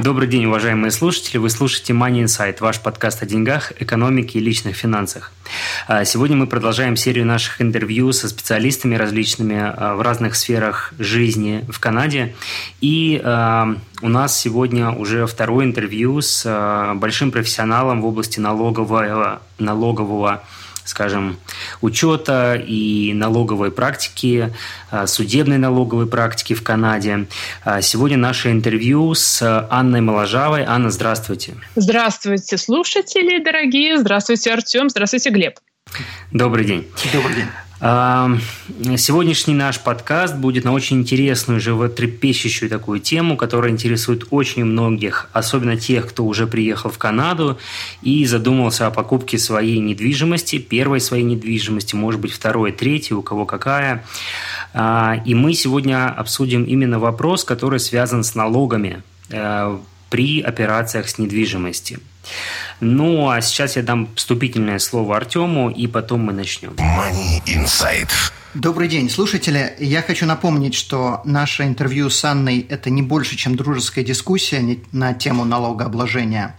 Добрый день, уважаемые слушатели. Вы слушаете Money Insight, ваш подкаст о деньгах, экономике и личных финансах. А, сегодня мы продолжаем серию наших интервью со специалистами различными а, в разных сферах жизни в Канаде. И а, у нас сегодня уже второе интервью с большим профессионалом в области налогового, налогового скажем, учета и налоговой практики, а, судебной налоговой практики в Канаде. А, сегодня наше интервью с Анной Моложавой. Анна, здравствуйте. Здравствуйте, слушатели дорогие. Здравствуйте, Артем. Здравствуйте, Глеб. Добрый день. Добрый день. Сегодняшний наш подкаст будет на очень интересную, животрепещущую такую тему, которая интересует очень многих, особенно тех, кто уже приехал в Канаду и задумался о покупке своей недвижимости, первой своей недвижимости, может быть, второй, третьей, у кого какая. А, и мы сегодня обсудим именно вопрос, который связан с налогами э, при операциях с недвижимостью. Ну, а сейчас я дам вступительное слово Артему, и потом мы начнем. Money Insight. Добрый день, слушатели. Я хочу напомнить, что наше интервью с Анной – это не больше, чем дружеская дискуссия на тему налогообложения.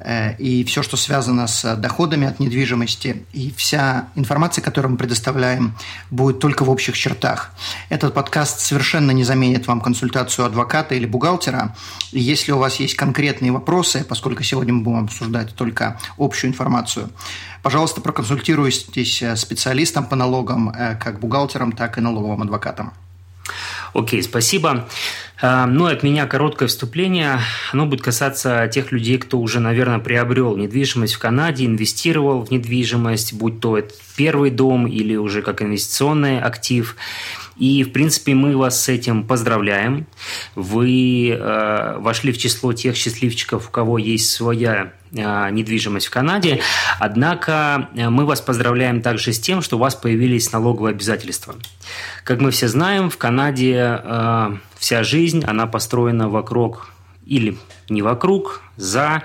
Э, и все, что связано с доходами от недвижимости, и вся информация, которую мы предоставляем, будет только в общих чертах. Этот подкаст совершенно не заменит вам консультацию адвоката или бухгалтера. И если у вас есть конкретные вопросы, поскольку сегодня мы будем обсуждать только общую информацию, пожалуйста, проконсультируйтесь с специалистом по налогам, э, как бухгалтером, так и налоговым адвокатом. Окей, спасибо. А, ну, от меня короткое вступление. Оно будет касаться тех людей, кто уже, наверное, приобрел недвижимость в Канаде, инвестировал в недвижимость, будь то это первый дом или уже как инвестиционный актив. И, в принципе, мы вас с этим поздравляем. Вы э, вошли в число тех счастливчиков, у кого есть своя э, недвижимость в Канаде. Однако э, мы вас поздравляем также с тем, что у вас появились налоговые обязательства. Как мы все знаем, в Канаде э, вся жизнь, она построена вокруг или не вокруг, за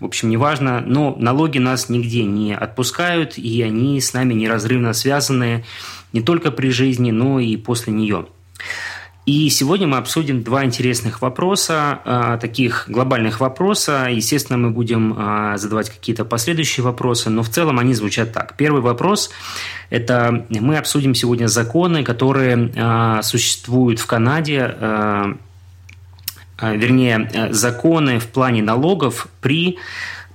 в общем, неважно, но налоги нас нигде не отпускают, и они с нами неразрывно связаны не только при жизни, но и после нее. И сегодня мы обсудим два интересных вопроса, а, таких глобальных вопроса. Естественно, мы будем а, задавать какие-то последующие вопросы, но в целом они звучат так. Первый вопрос – это мы обсудим сегодня законы, которые а, существуют в Канаде, вернее, законы в плане налогов при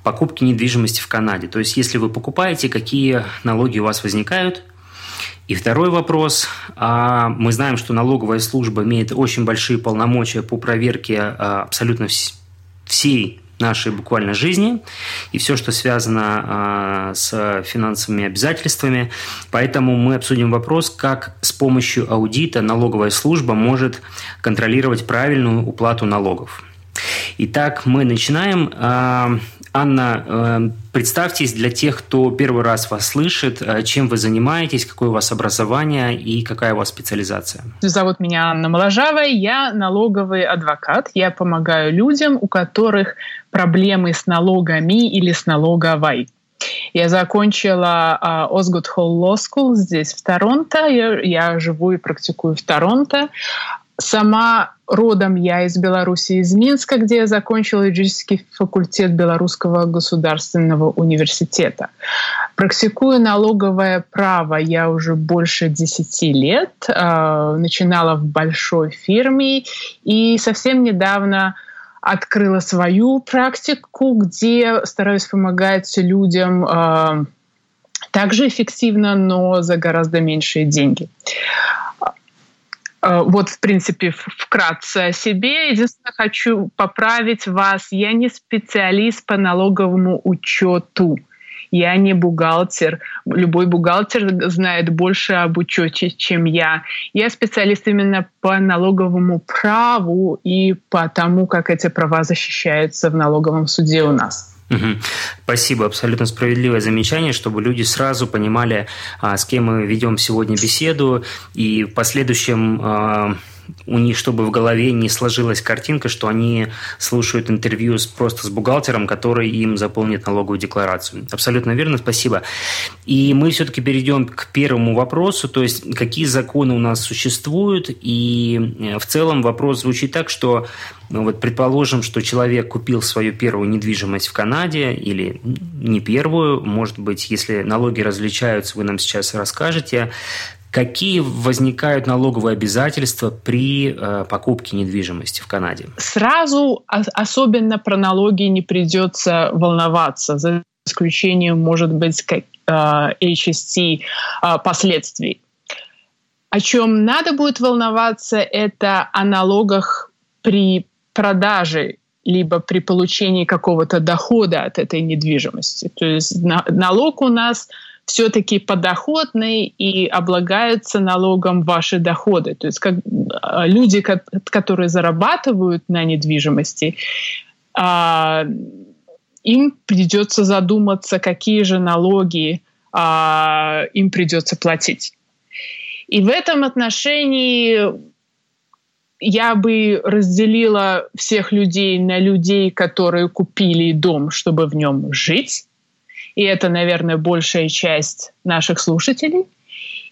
покупке недвижимости в Канаде. То есть, если вы покупаете, какие налоги у вас возникают – и второй вопрос. А, мы знаем, что налоговая служба имеет очень большие полномочия по проверке а, абсолютно всей нашей буквально жизни и все, что связано а, с финансовыми обязательствами. Поэтому мы обсудим вопрос, как с помощью аудита налоговая служба может контролировать правильную уплату налогов. Итак, мы начинаем. Анна, э, представьтесь для тех, кто первый раз вас слышит, э, чем вы занимаетесь, какое у вас образование и какая у вас специализация. Зовут меня Анна Моложавая, я налоговый адвокат. Я помогаю людям, у которых проблемы с налогами или с налоговой. Я закончила uh, Osgood Hall Law School здесь, в Торонто. Я, я живу и практикую в Торонто. Сама родом я из Беларуси, из Минска, где я закончила юридический факультет Белорусского государственного университета. Практикую налоговое право я уже больше 10 лет. Э, начинала в большой фирме и совсем недавно открыла свою практику, где стараюсь помогать людям э, также эффективно, но за гораздо меньшие деньги. Э, вот, в принципе, вкратце о себе. Единственное, хочу поправить вас. Я не специалист по налоговому учету. Я не бухгалтер. Любой бухгалтер знает больше об учете, чем я. Я специалист именно по налоговому праву и по тому, как эти права защищаются в налоговом суде у нас. Спасибо, абсолютно справедливое замечание, чтобы люди сразу понимали, а, с кем мы ведем сегодня беседу, и в последующем а, у них, чтобы в голове не сложилась картинка, что они слушают интервью с, просто с бухгалтером, который им заполнит налоговую декларацию. Абсолютно верно, спасибо. И мы все-таки перейдем к первому вопросу, то есть какие законы у нас существуют. И э, в целом вопрос звучит так, что ну, вот предположим, что человек купил свою первую недвижимость в Канаде или не первую, может быть, если налоги различаются, вы нам сейчас расскажете, Какие возникают налоговые обязательства при э, покупке недвижимости в Канаде? Сразу особенно про налоги не придется волноваться, за исключением, может быть, как, э, HST э, последствий. О чем надо будет волноваться, это о налогах при продаже либо при получении какого-то дохода от этой недвижимости. То есть налог у нас все-таки подоходный и облагаются налогом ваши доходы. То есть как, а, люди, которые зарабатывают на недвижимости, а, им придется задуматься, какие же налоги а, им придется платить. И в этом отношении я бы разделила всех людей на людей, которые купили дом, чтобы в нем жить, и это, наверное, большая часть наших слушателей,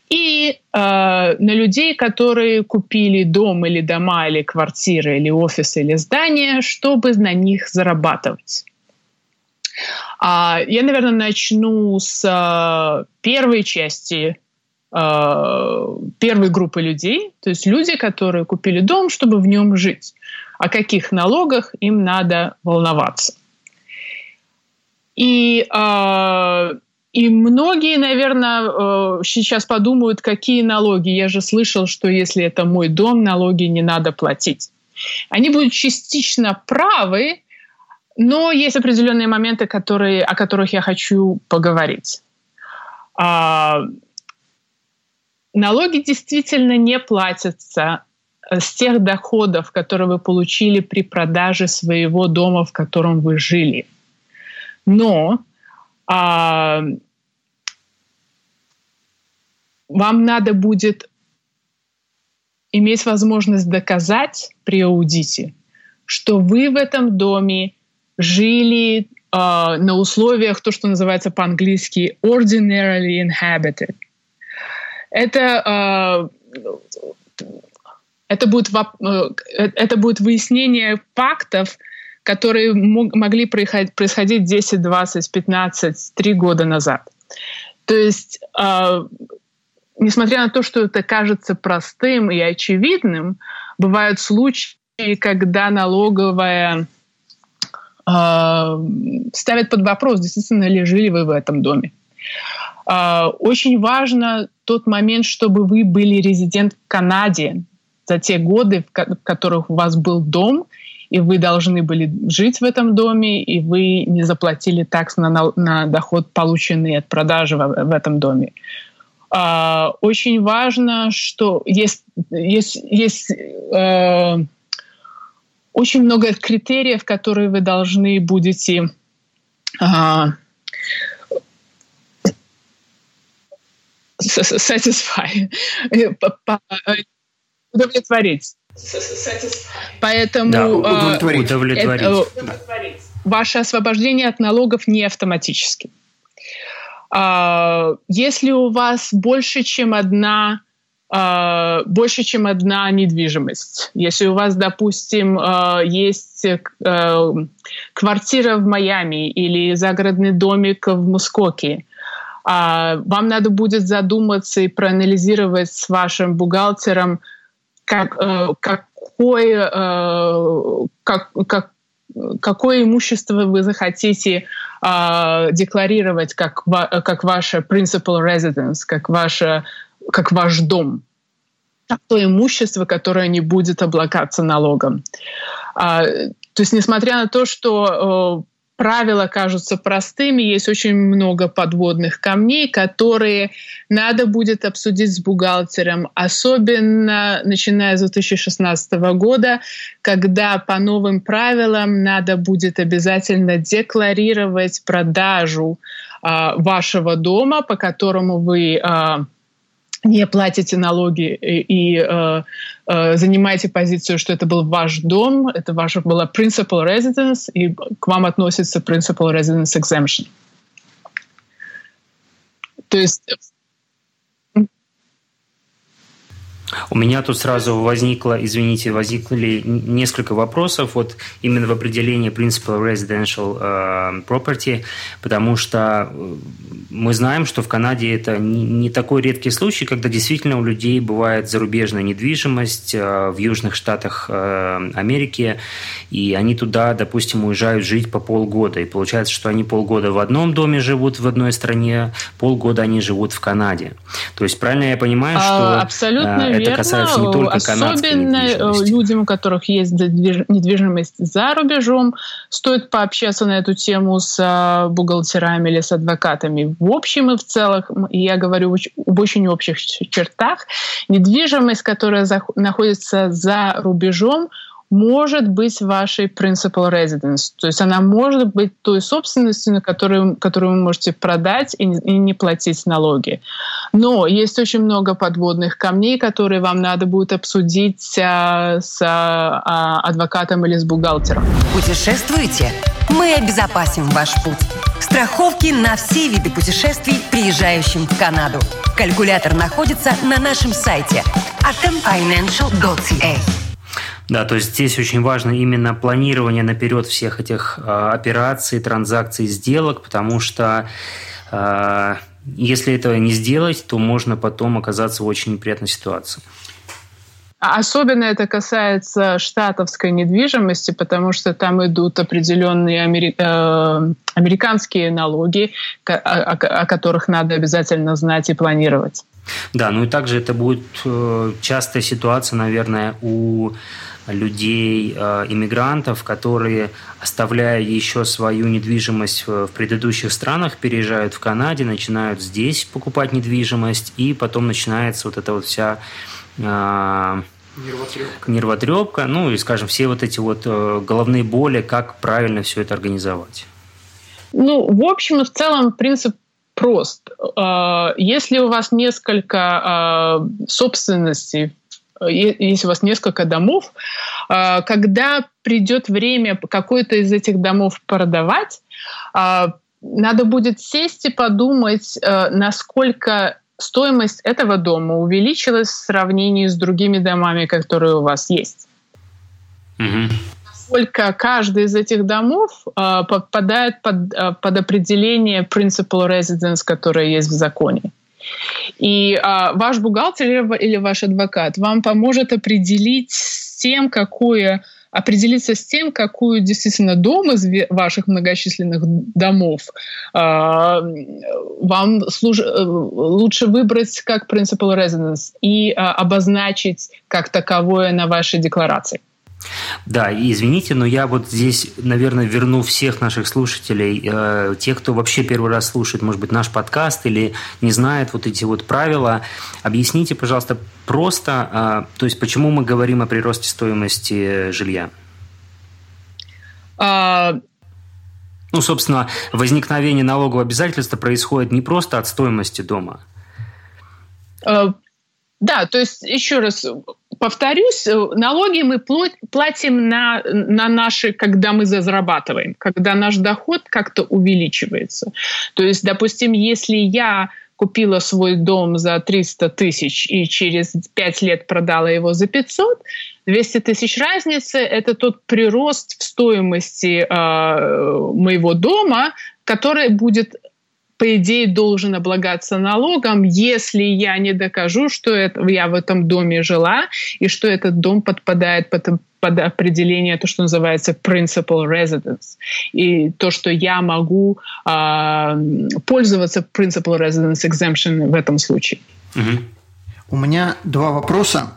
и э, на людей, которые купили дом или дома, или квартиры, или офисы, или здания, чтобы на них зарабатывать. А, я, наверное, начну с э, первой части э, первой группы людей, то есть люди, которые купили дом, чтобы в нем жить. О каких налогах им надо волноваться. И, э, и многие, наверное, э, сейчас подумают, какие налоги. Я же слышал, что если это мой дом, налоги не надо платить. Они будут частично правы, но есть определенные моменты, которые, о которых я хочу поговорить. А, налоги действительно не платятся с тех доходов, которые вы получили при продаже своего дома, в котором вы жили – но а, вам надо будет иметь возможность доказать при аудите, что вы в этом доме жили э, на условиях, то, что называется по-английски ordinarily inhabited. Это, э, это, будет, э, это будет выяснение фактов, которые могли происходить 10, 20, 15, 3 года назад. То есть, э, несмотря на то, что это кажется простым и очевидным, бывают случаи, когда налоговая э, ставит под вопрос, действительно ли жили вы в этом доме. Э, очень важно тот момент, чтобы вы были резидент в Канаде за те годы, в которых у вас был дом, и вы должны были жить в этом доме, и вы не заплатили такс на, на доход, полученный от продажи в, в этом доме. А, очень важно, что есть, есть, есть э, очень много критериев, которые вы должны будете э, satisfy, удовлетворить. Поэтому да, удовлетворить. Э, удовлетворить. Это, ваше освобождение от налогов не автоматически. А, если у вас больше, чем одна Uh, больше, чем одна недвижимость. Если у вас, допустим, есть uh, квартира в Майами или загородный домик в Мускоке, вам надо будет задуматься и проанализировать с вашим бухгалтером, как, э, какое, э, как, как, какое имущество вы захотите э, декларировать как, как ваше principal residence, как, ваше, как ваш дом. То имущество, которое не будет облагаться налогом. А, то есть, несмотря на то, что правила кажутся простыми, есть очень много подводных камней, которые надо будет обсудить с бухгалтером, особенно начиная с 2016 года, когда по новым правилам надо будет обязательно декларировать продажу э, вашего дома, по которому вы э, не платите налоги и, и э, э, занимаете позицию, что это был ваш дом, это ваша была principal residence, и к вам относится principal residence exemption. То есть У меня тут сразу возникло, извините, возникли несколько вопросов вот именно в определении Principal Residential э, Property, потому что э, мы знаем, что в Канаде это не, не такой редкий случай, когда действительно у людей бывает зарубежная недвижимость э, в южных штатах э, Америки, и они туда, допустим, уезжают жить по полгода, и получается, что они полгода в одном доме живут в одной стране, полгода они живут в Канаде. То есть правильно я понимаю, а, что... Абсолютно это верно. касается не только Особенно э, людям, у которых есть недвижимость за рубежом, стоит пообщаться на эту тему с э, бухгалтерами или с адвокатами. В общем и в целом, я говорю об очень общих чертах, недвижимость, которая находится за рубежом, может быть вашей principal residence. То есть она может быть той собственностью, на которую, которую вы можете продать и, и не платить налоги. Но есть очень много подводных камней, которые вам надо будет обсудить а, с а, адвокатом или с бухгалтером. Путешествуете? Мы обезопасим ваш путь. Страховки на все виды путешествий, приезжающим в Канаду. Калькулятор находится на нашем сайте atomfinancial.ca. Да, то есть здесь очень важно именно планирование наперед всех этих э, операций, транзакций, сделок, потому что э, если этого не сделать, то можно потом оказаться в очень неприятной ситуации. А особенно это касается штатовской недвижимости, потому что там идут определенные амери... э, американские налоги, о, о, о которых надо обязательно знать и планировать. Да, ну и также это будет э, частая ситуация, наверное, у людей, э, иммигрантов, которые, оставляя еще свою недвижимость в предыдущих странах, переезжают в Канаде, начинают здесь покупать недвижимость, и потом начинается вот эта вот вся э, Нервотрепка. Нервотрепка, ну и, скажем, все вот эти вот э, головные боли, как правильно все это организовать. Ну, в общем и в целом принцип прост. Если у вас несколько собственностей если у вас несколько домов, а, когда придет время какой-то из этих домов продавать, а, надо будет сесть и подумать, а, насколько стоимость этого дома увеличилась в сравнении с другими домами, которые у вас есть. Угу. Насколько каждый из этих домов попадает под, под определение principal residence, которое есть в законе. И а, ваш бухгалтер или ваш адвокат вам поможет определить с тем, какое определиться с тем, какую действительно дом из ваших многочисленных домов э, вам служ... Э, лучше выбрать как principal residence и э, обозначить как таковое на вашей декларации. Да, и извините, но я вот здесь, наверное, верну всех наших слушателей, э, тех, кто вообще первый раз слушает, может быть, наш подкаст или не знает вот эти вот правила. Объясните, пожалуйста, просто, э, то есть почему мы говорим о приросте стоимости жилья? А... Ну, собственно, возникновение налогового обязательства происходит не просто от стоимости дома. А, да, то есть, еще раз повторюсь, э, налоги мы платим на, на наши, когда мы зарабатываем, когда наш доход как-то увеличивается. То есть, допустим, если я купила свой дом за 300 тысяч и через 5 лет продала его за 500, 200 тысяч разницы – это тот прирост в стоимости э, моего дома, который будет по идее, должен облагаться налогом, если я не докажу, что это, я в этом доме жила и что этот дом подпадает под, под определение, то, что называется principal residence. И то, что я могу э, пользоваться principal residence exemption в этом случае. Угу. У меня два вопроса.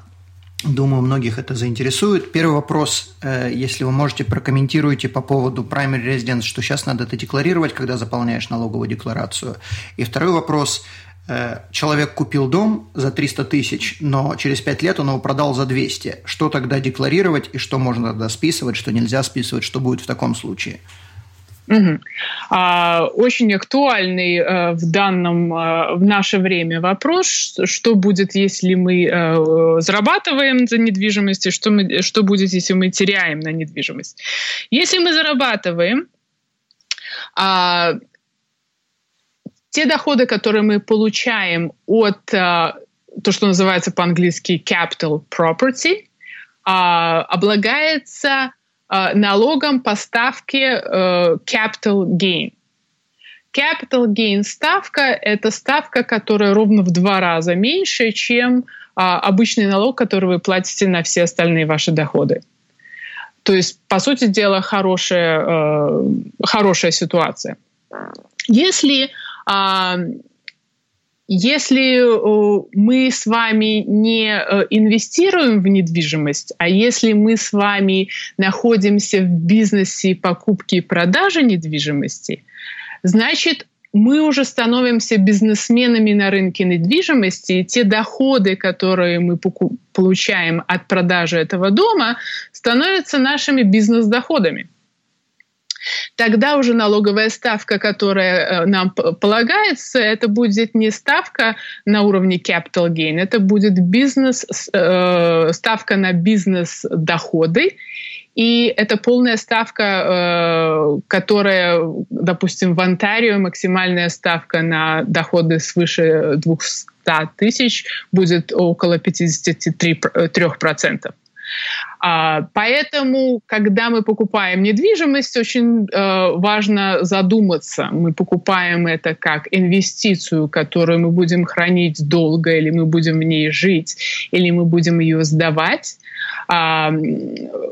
Думаю, многих это заинтересует. Первый вопрос, э, если вы можете, прокомментируйте по поводу primary residence, что сейчас надо это декларировать, когда заполняешь налоговую декларацию. И второй вопрос, э, человек купил дом за 300 тысяч, но через 5 лет он его продал за 200. Что тогда декларировать и что можно тогда списывать, что нельзя списывать, что будет в таком случае? Угу. А, очень актуальный а, в данном а, в наше время вопрос, что будет, если мы а, зарабатываем за недвижимость, и что, мы, что будет, если мы теряем на недвижимость. Если мы зарабатываем, а, те доходы, которые мы получаем от а, то, что называется по-английски capital property, а, облагается Э, налогом по ставке э, capital gain. Capital gain ставка – это ставка, которая ровно в два раза меньше, чем а, обычный налог, который вы платите на все остальные ваши доходы. То есть, по сути дела, хорошая, э, хорошая ситуация. Если а, если э, мы с вами не э, инвестируем в недвижимость, а если мы с вами находимся в бизнесе покупки и продажи недвижимости, значит, мы уже становимся бизнесменами на рынке недвижимости, и те доходы, которые мы получаем от продажи этого дома, становятся нашими бизнес-доходами тогда уже налоговая ставка, которая э, нам полагается, это будет не ставка на уровне capital gain, это будет бизнес, э, ставка на бизнес-доходы, и это полная ставка, э, которая, допустим, в Онтарио максимальная ставка на доходы свыше 200 тысяч будет около 53%. А, поэтому, когда мы покупаем недвижимость, очень э, важно задуматься. Мы покупаем это как инвестицию, которую мы будем хранить долго, или мы будем в ней жить, или мы будем ее сдавать а,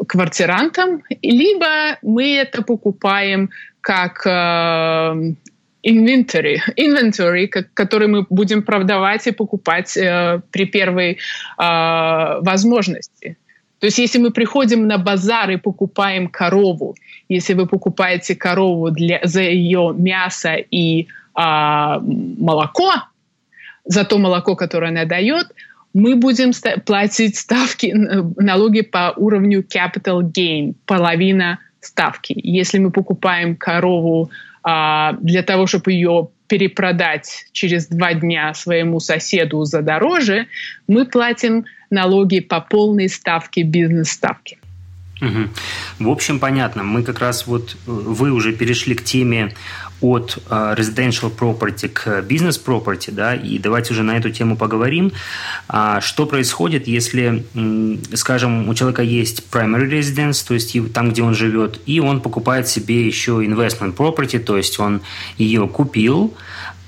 квартирантам, либо мы это покупаем как э, inventory, inventory, который мы будем продавать и покупать э, при первой э, возможности. То есть если мы приходим на базар и покупаем корову, если вы покупаете корову для, за ее мясо и а, молоко, за то молоко, которое она дает, мы будем платить ставки, налоги по уровню capital gain, половина ставки. Если мы покупаем корову а, для того, чтобы ее перепродать через два дня своему соседу за дороже, мы платим налоги по полной ставке бизнес-ставки. Угу. В общем, понятно. Мы как раз вот, э, вы уже перешли к теме от uh, residential property к business property, да, и давайте уже на эту тему поговорим. А, что происходит, если, скажем, у человека есть primary residence, то есть там, где он живет, и он покупает себе еще investment property, то есть он ее купил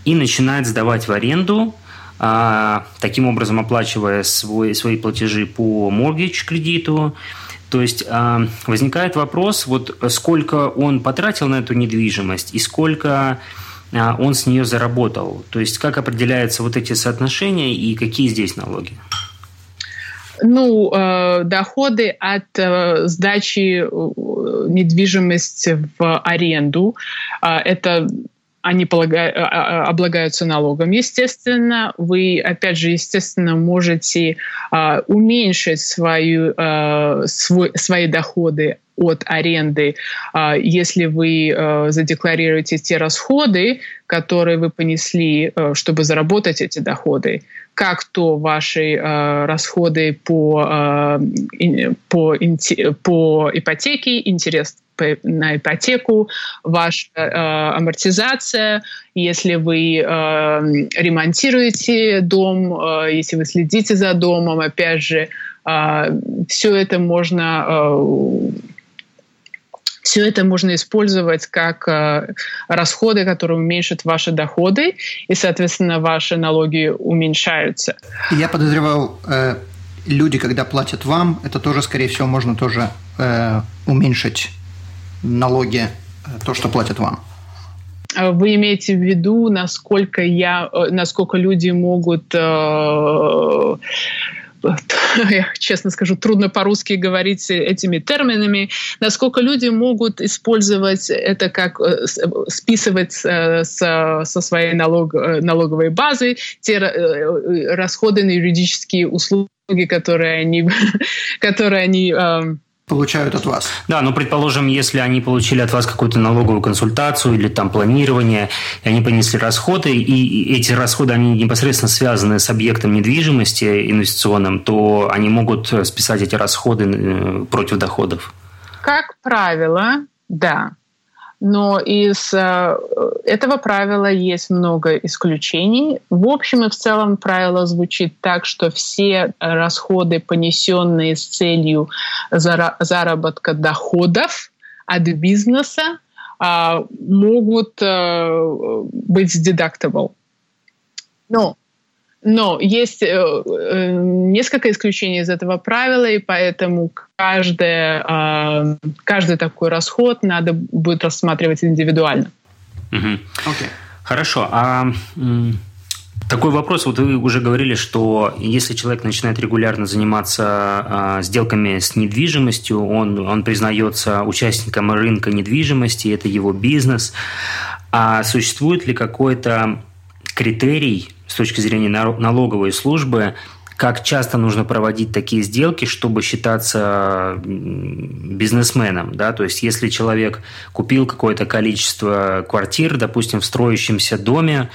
и начинает сдавать в аренду, а, таким образом оплачивая свой, свои платежи по mortgage кредиту. То есть а, возникает вопрос, вот сколько он потратил на эту недвижимость и сколько а, он с нее заработал. То есть как определяются вот эти соотношения и какие здесь налоги? Ну, э, доходы от э, сдачи э, недвижимости в аренду это они полагают, а, а, облагаются налогом. Естественно, вы, опять же, естественно, можете а, уменьшить свою, а, свой, свои доходы от аренды, а, если вы а, задекларируете те расходы, которые вы понесли, а, чтобы заработать эти доходы, как то ваши расходы по, по, по ипотеке, интерес на ипотеку, ваша э, амортизация, если вы э, ремонтируете дом, э, если вы следите за домом, опять же, э, все это можно э, все это можно использовать как э, расходы, которые уменьшат ваши доходы, и, соответственно, ваши налоги уменьшаются. Я подозревал, э, люди, когда платят вам, это тоже, скорее всего, можно тоже э, уменьшить налоги, то, что платят вам? А вы имеете в виду, насколько я, насколько люди могут э, я честно скажу, трудно по-русски говорить этими терминами, насколько люди могут использовать это как э, списывать со, со своей налог, налоговой базы те расходы на юридические услуги, которые они, которые они эм, получают от вас. Да, но предположим, если они получили от вас какую-то налоговую консультацию или там планирование, и они понесли расходы, и эти расходы, они непосредственно связаны с объектом недвижимости инвестиционным, то они могут списать эти расходы э, против доходов. Как правило, да. Но из э, этого правила есть много исключений. В общем и в целом правило звучит так, что все расходы, понесенные с целью заработка доходов от бизнеса, а, могут э, быть deductible. Но но есть э, э, несколько исключений из этого правила, и поэтому каждое, э, каждый такой расход надо будет рассматривать индивидуально. Угу. Okay. Хорошо. А такой вопрос. Вот вы уже говорили, что если человек начинает регулярно заниматься а, сделками с недвижимостью, он, он признается участником рынка недвижимости, это его бизнес. А существует ли какой-то критерий с точки зрения налоговой службы, как часто нужно проводить такие сделки, чтобы считаться бизнесменом. Да? То есть, если человек купил какое-то количество квартир, допустим, в строящемся доме,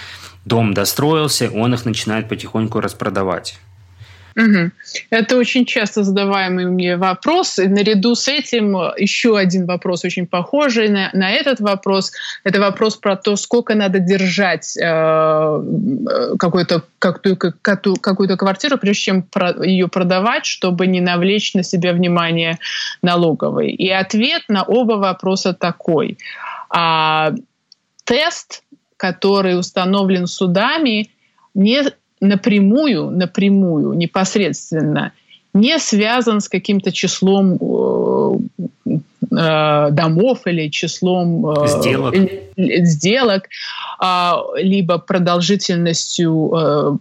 дом достроился, он их начинает потихоньку распродавать. Угу. Это очень часто задаваемый мне вопрос. И наряду с этим еще один вопрос очень похожий на, на этот вопрос. Это вопрос про то, сколько надо держать э, какую-то какую-то, какую квартиру, прежде чем про, ее продавать, чтобы не навлечь на себя внимание налоговой. И ответ на оба вопроса такой. А, тест, который установлен судами, не напрямую, напрямую, непосредственно не связан с каким-то числом э, э, домов или числом э, сделок, сделок э, либо продолжительностью э,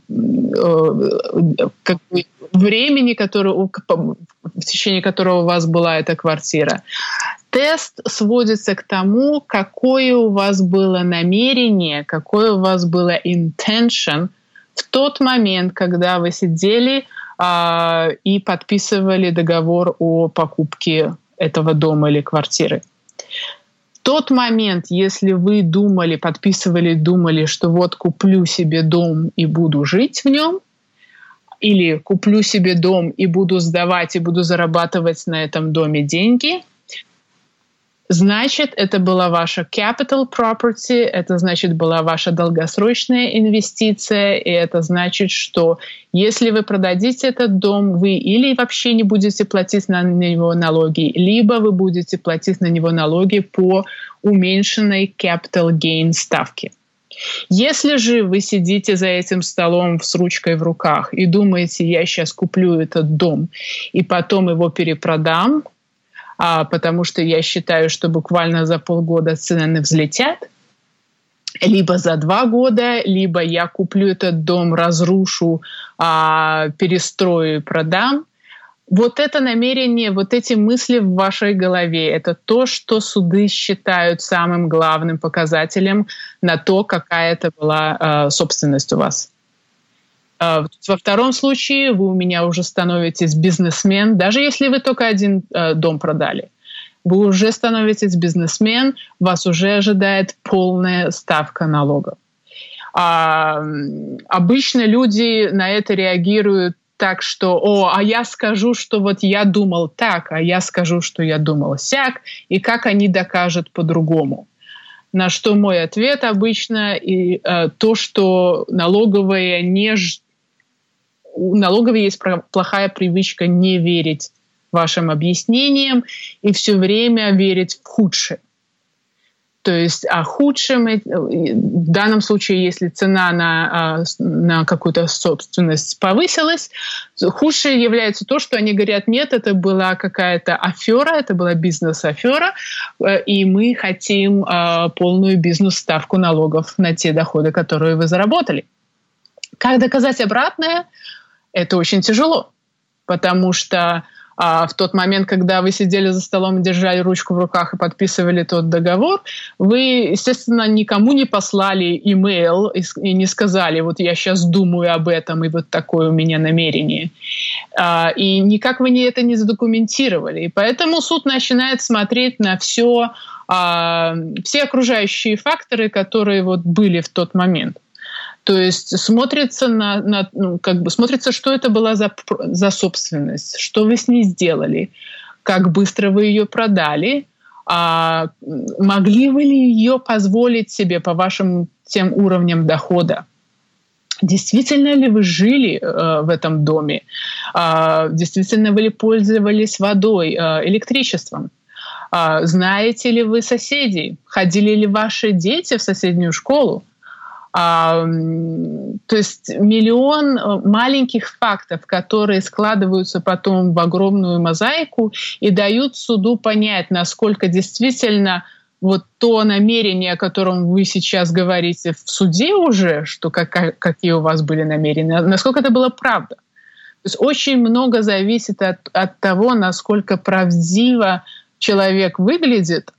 э, как бы времени, которое, в течение которого у вас была эта квартира. Тест сводится к тому, какое у вас было намерение, какое у вас было intention – в тот момент, когда вы сидели а, и подписывали договор о покупке этого дома или квартиры. Тот момент, если вы думали, подписывали, думали, что вот куплю себе дом и буду жить в нем, или куплю себе дом и буду сдавать и буду зарабатывать на этом доме деньги – Значит, это была ваша capital property, это значит была ваша долгосрочная инвестиция, и это значит, что если вы продадите этот дом, вы или вообще не будете платить на него налоги, либо вы будете платить на него налоги по уменьшенной capital gain ставке. Если же вы сидите за этим столом с ручкой в руках и думаете, я сейчас куплю этот дом и потом его перепродам, а, потому что я считаю, что буквально за полгода цены взлетят, либо за два года, либо я куплю этот дом, разрушу, а, перестрою и продам. Вот это намерение, вот эти мысли в вашей голове, это то, что суды считают самым главным показателем на то, какая это была э, собственность у вас. А, во втором случае вы у меня уже становитесь бизнесмен, даже если вы только один э, дом продали. Вы уже становитесь бизнесмен, вас уже ожидает полная ставка налогов. А, обычно люди на это реагируют так, что, о, а я скажу, что вот я думал так, а я скажу, что я думал сяк, и как они докажут по-другому. На что мой ответ обычно и э, то, что налоговая не у налоговой есть плохая привычка не верить вашим объяснениям и все время верить в худшее. То есть а худшем э, в данном случае, если цена на, а, на какую-то собственность повысилась, худшее является то, что они говорят, нет, это была какая-то афера, это была бизнес-афера, э, и мы хотим а, полную бизнес-ставку налогов на те доходы, которые вы заработали. Как доказать обратное? Это очень тяжело. потому что а в тот момент, когда вы сидели за столом, держали ручку в руках и подписывали тот договор, вы, естественно, никому не послали имейл и не сказали, вот я сейчас думаю об этом, и вот такое у меня намерение. А, и никак вы это не задокументировали. И поэтому суд начинает смотреть на все, а, все окружающие факторы, которые вот были в тот момент. То есть смотрится на, на ну, как бы смотрится, что это была за, за собственность, что вы с ней сделали, как быстро вы ее продали, а могли вы ли ее позволить себе по вашим тем уровням дохода. Действительно ли вы жили э, в этом доме? Э, действительно вы ли пользовались водой, э, электричеством? Э, знаете ли вы соседей? Ходили ли ваши дети в соседнюю школу? То есть миллион э, маленьких фактов, которые складываются потом в огромную мозаику и дают суду понять, насколько действительно вот то намерение, о котором вы сейчас говорите в суде уже, что как, какие у вас были намерения, насколько это было правда. То есть очень много зависит от, от того, насколько правдиво человек выглядит,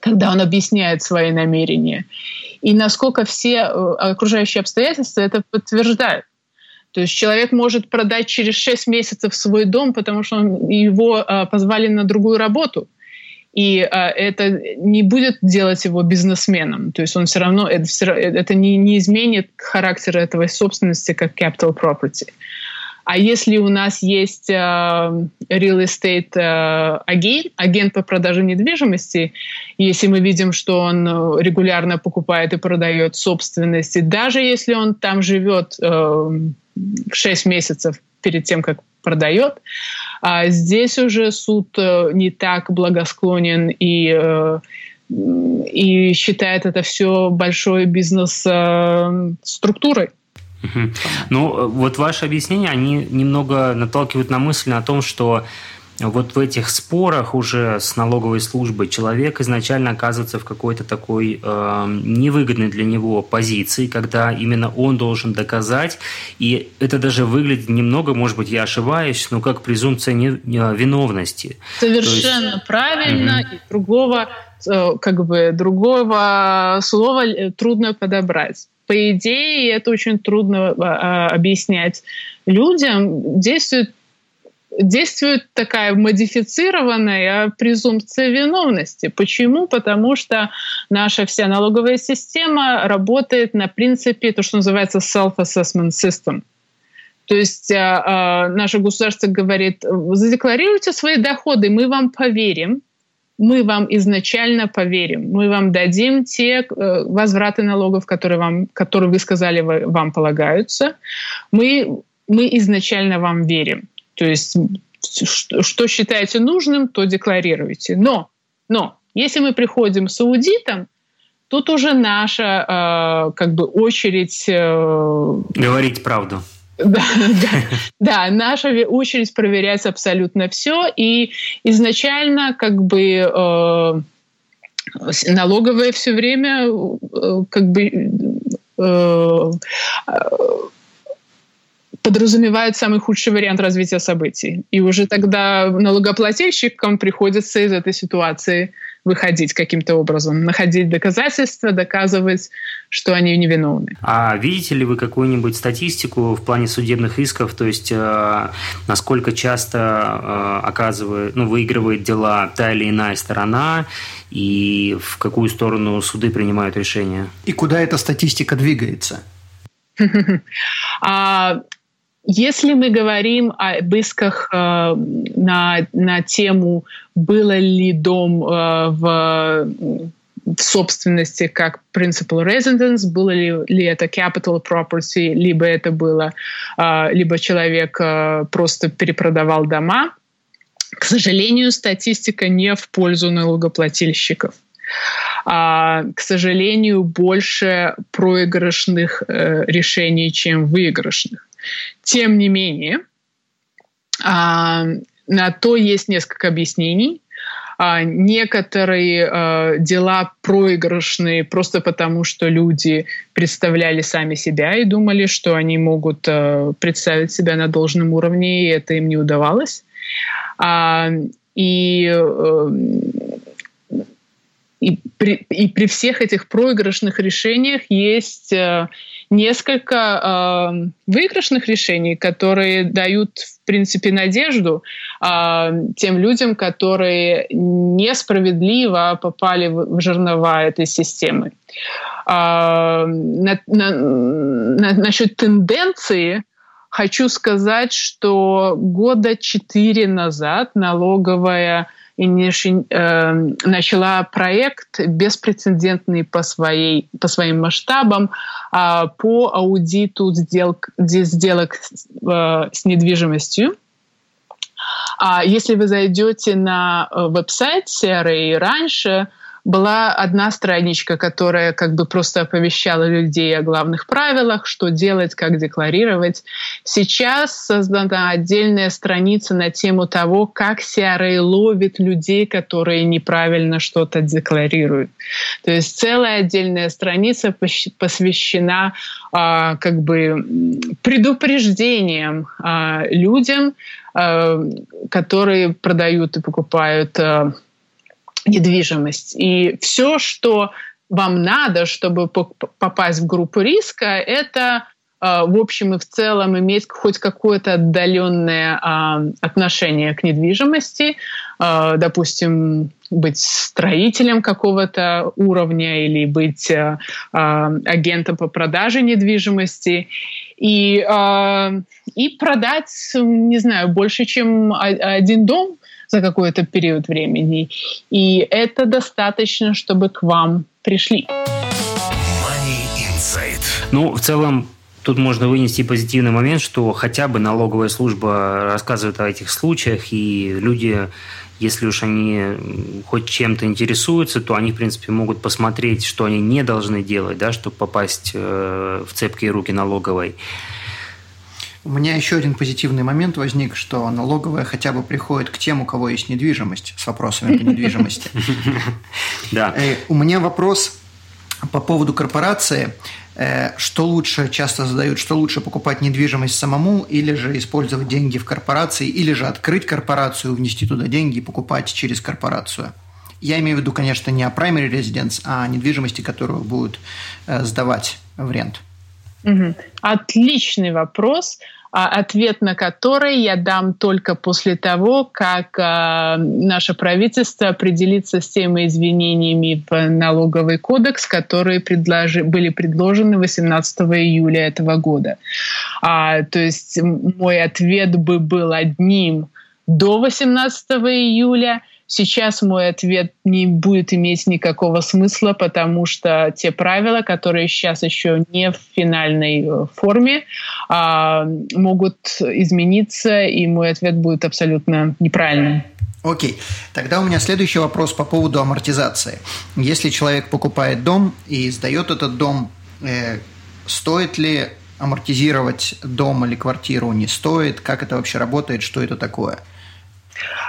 когда он объясняет свои намерения и насколько все э, окружающие обстоятельства это подтверждают. То есть человек может продать через 6 месяцев свой дом, потому что он, его э, позвали на другую работу. И э, это не будет делать его бизнесменом. То есть он все равно, это, это не, не изменит характер этой собственности как capital property. А если у нас есть э, real estate э, агент, агент по продаже недвижимости, если мы видим, что он э, регулярно покупает и продает собственности, даже если он там живет э, 6 месяцев перед тем, как продает, а здесь уже суд э, не так благосклонен и э, и считает это все большой бизнес э, структурой. Ну, вот ваши объяснения, они немного наталкивают на мысль о том, что вот в этих спорах уже с налоговой службой человек изначально оказывается в какой-то такой э, невыгодной для него позиции, когда именно он должен доказать, и это даже выглядит немного, может быть, я ошибаюсь, но как презумпция не, не, виновности. Совершенно есть... правильно, угу. и другого э, как бы другого слова э, трудно подобрать по идее, это очень трудно а, объяснять людям, действует действует такая модифицированная презумпция виновности. Почему? Потому что наша вся налоговая система работает на принципе то, что называется self-assessment system. То есть а, а, наше государство говорит, задекларируйте свои доходы, мы вам поверим, мы вам изначально поверим, мы вам дадим те э, возвраты налогов, которые, вам, которые вы сказали, вам полагаются. Мы, мы изначально вам верим. То есть что считаете нужным, то декларируйте. Но, но если мы приходим с аудитом, тут уже наша э, как бы очередь... Э, Говорить правду. Да, да, да, наша очередь проверять абсолютно все. И изначально как бы э, налоговая все время э, как бы э, подразумевает самый худший вариант развития событий. И уже тогда налогоплательщикам приходится из этой ситуации выходить каким-то образом, находить доказательства, доказывать, что они невиновны. А видите ли вы какую-нибудь статистику в плане судебных исков, то есть э, насколько часто э, оказывает, ну, выигрывает дела та или иная сторона, и в какую сторону суды принимают решения? И куда эта статистика двигается? Если мы говорим об исках э, на, на тему, было ли дом э, в, в собственности как principal residence, было ли, ли это capital property, либо это было, э, либо человек э, просто перепродавал дома, к сожалению, статистика не в пользу налогоплательщиков. А, к сожалению, больше проигрышных э, решений, чем выигрышных. Тем не менее, а, на то есть несколько объяснений. а некоторые а, дела проигрышные просто потому, что люди представляли сами себя и думали, что они могут а, представить себя на должном уровне, и это им не удавалось. А, и эм, и при, и при всех этих проигрышных решениях есть э, несколько э, выигрышных решений, которые дают, в принципе, надежду э, тем людям, которые несправедливо попали в, в жернова этой системы. Э, на, на, на, насчет тенденции хочу сказать, что года четыре назад налоговая начала проект беспрецедентный по, своей, по своим масштабам э, по аудиту сделок, сделок э, с недвижимостью. А если вы зайдете на э, веб-сайт CRA раньше, была одна страничка, которая как бы просто оповещала людей о главных правилах, что делать, как декларировать. Сейчас создана отдельная страница на тему того, как CRA ловит людей, которые неправильно что-то декларируют. То есть целая отдельная страница посвящена а, как бы предупреждениям а, людям, а, которые продают и покупают а, недвижимость. И все, что вам надо, чтобы попасть в группу риска, это э, в общем и в целом иметь хоть какое-то отдаленное а, отношение к недвижимости, а, допустим, быть строителем какого-то уровня или быть а, агентом по продаже недвижимости и, и продать, не знаю, больше, чем один дом за какой-то период времени. И это достаточно, чтобы к вам пришли. Ну, в целом, Тут можно вынести позитивный момент, что хотя бы налоговая служба рассказывает о этих случаях, и люди, если уж они хоть чем-то интересуются, то они, в принципе, могут посмотреть, что они не должны делать, да, чтобы попасть э, в цепкие руки налоговой. У меня еще один позитивный момент возник, что налоговая хотя бы приходит к тем, у кого есть недвижимость, с вопросами по недвижимости. Да. Э, у меня вопрос по поводу корпорации. Э, что лучше, часто задают, что лучше покупать недвижимость самому или же использовать деньги в корпорации, или же открыть корпорацию, внести туда деньги и покупать через корпорацию? Я имею в виду, конечно, не о primary residence, а о недвижимости, которую будут э, сдавать в рент. Отличный вопрос, а ответ на который я дам только после того, как а, наше правительство определится с теми извинениями в налоговый кодекс, которые предложи, были предложены 18 июля этого года. А, то есть мой ответ бы был одним до 18 июля – Сейчас мой ответ не будет иметь никакого смысла, потому что те правила, которые сейчас еще не в финальной э, форме, а, могут измениться, и мой ответ будет абсолютно неправильным. Окей. Тогда у меня следующий вопрос по поводу амортизации. Если человек покупает дом и сдает этот дом, э, стоит ли амортизировать дом или квартиру? Не стоит? Как это вообще работает? Что это такое?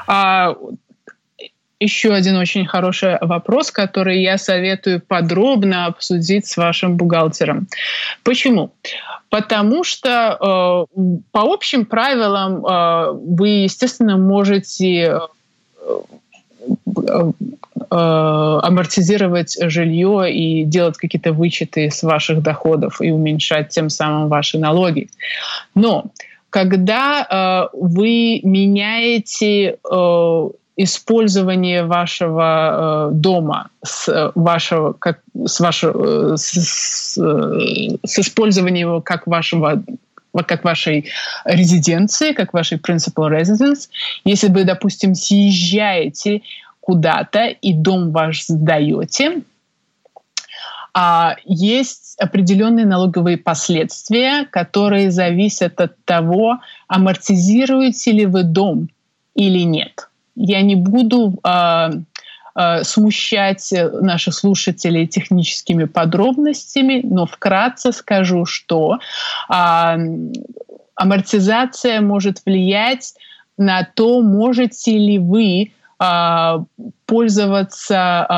А, еще один очень хороший вопрос, который я советую подробно обсудить с вашим бухгалтером. Почему? Потому что э, по общим правилам э, вы, естественно, можете э, э, амортизировать жилье и делать какие-то вычеты с ваших доходов и уменьшать тем самым ваши налоги. Но когда э, вы меняете э, использование вашего э, дома с э, вашего как с вашего э, с, с, с использованием его как вашего как вашей резиденции, как вашей principal residence. Если вы, допустим, съезжаете куда-то и дом ваш сдаете, а есть определенные налоговые последствия, которые зависят от того, амортизируете ли вы дом или нет. Я не буду э, э, смущать наших слушателей техническими подробностями, но вкратце скажу, что э, амортизация может влиять на то, можете ли вы пользоваться э,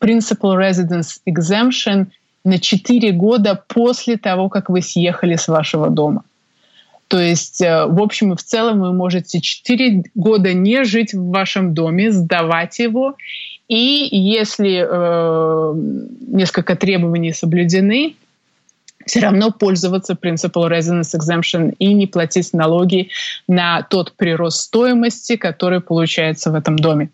Principal Residence Exemption на 4 года после того, как вы съехали с вашего дома. То есть, э, в общем и в целом, вы можете 4 года не жить в вашем доме, сдавать его. И если э, несколько требований соблюдены, все равно пользоваться Principal Residence Exemption и не платить налоги на тот прирост стоимости, который получается в этом доме.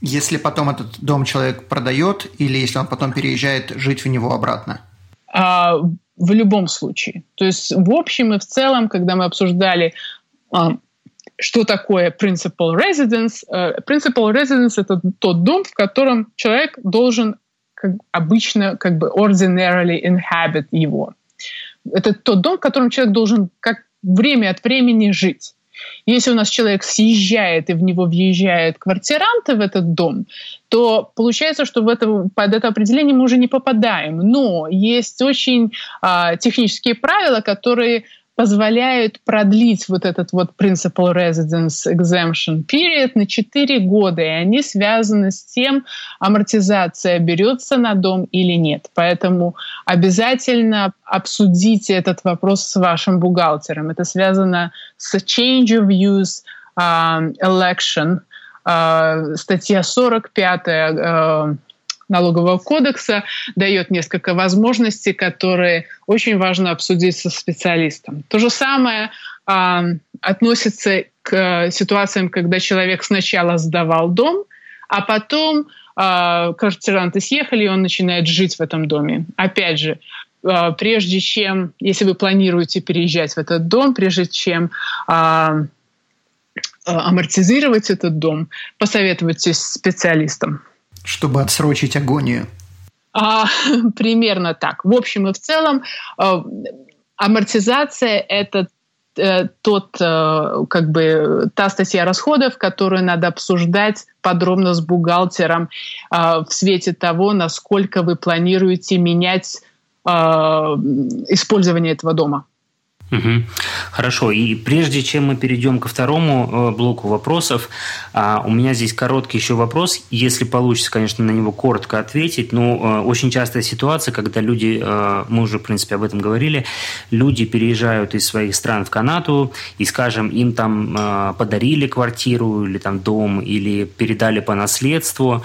Если потом этот дом человек продает или если он потом переезжает жить в него обратно? А, в любом случае. То есть в общем и в целом, когда мы обсуждали а, что такое principal residence? Э, principal residence — это тот дом, в котором человек должен как обычно как бы ordinarily inhabit его. Это тот дом, в котором человек должен как время от времени жить. Если у нас человек съезжает и в него въезжают квартиранты в этот дом, то получается, что в это, под это определение мы уже не попадаем. Но есть очень а, технические правила, которые позволяют продлить вот этот вот Principal Residence Exemption Period на 4 года, и они связаны с тем, амортизация берется на дом или нет. Поэтому обязательно обсудите этот вопрос с вашим бухгалтером. Это связано с Change of Use uh, Election, uh, статья 45 uh, налогового кодекса дает несколько возможностей, которые очень важно обсудить со специалистом. То же самое э, относится к э, ситуациям, когда человек сначала сдавал дом, а потом э, квартиранты съехали, и он начинает жить в этом доме. Опять же, э, прежде чем, если вы планируете переезжать в этот дом, прежде чем э, амортизировать этот дом, посоветуйтесь с специалистом. Чтобы отсрочить агонию. А, примерно так. В общем и в целом, э, амортизация — это э, тот, э, как бы, та статья расходов, которую надо обсуждать подробно с бухгалтером в свете того, насколько вы планируете менять использование этого дома. Угу. Хорошо. И прежде чем мы перейдем ко второму э, блоку вопросов, а, у меня здесь короткий еще вопрос. Если получится, конечно, на него коротко ответить. Но э, очень частая ситуация, когда люди, э, мы уже, в принципе, об этом говорили, люди переезжают из своих стран в Канаду, и, скажем, им там подарили квартиру или там дом, или передали по наследству,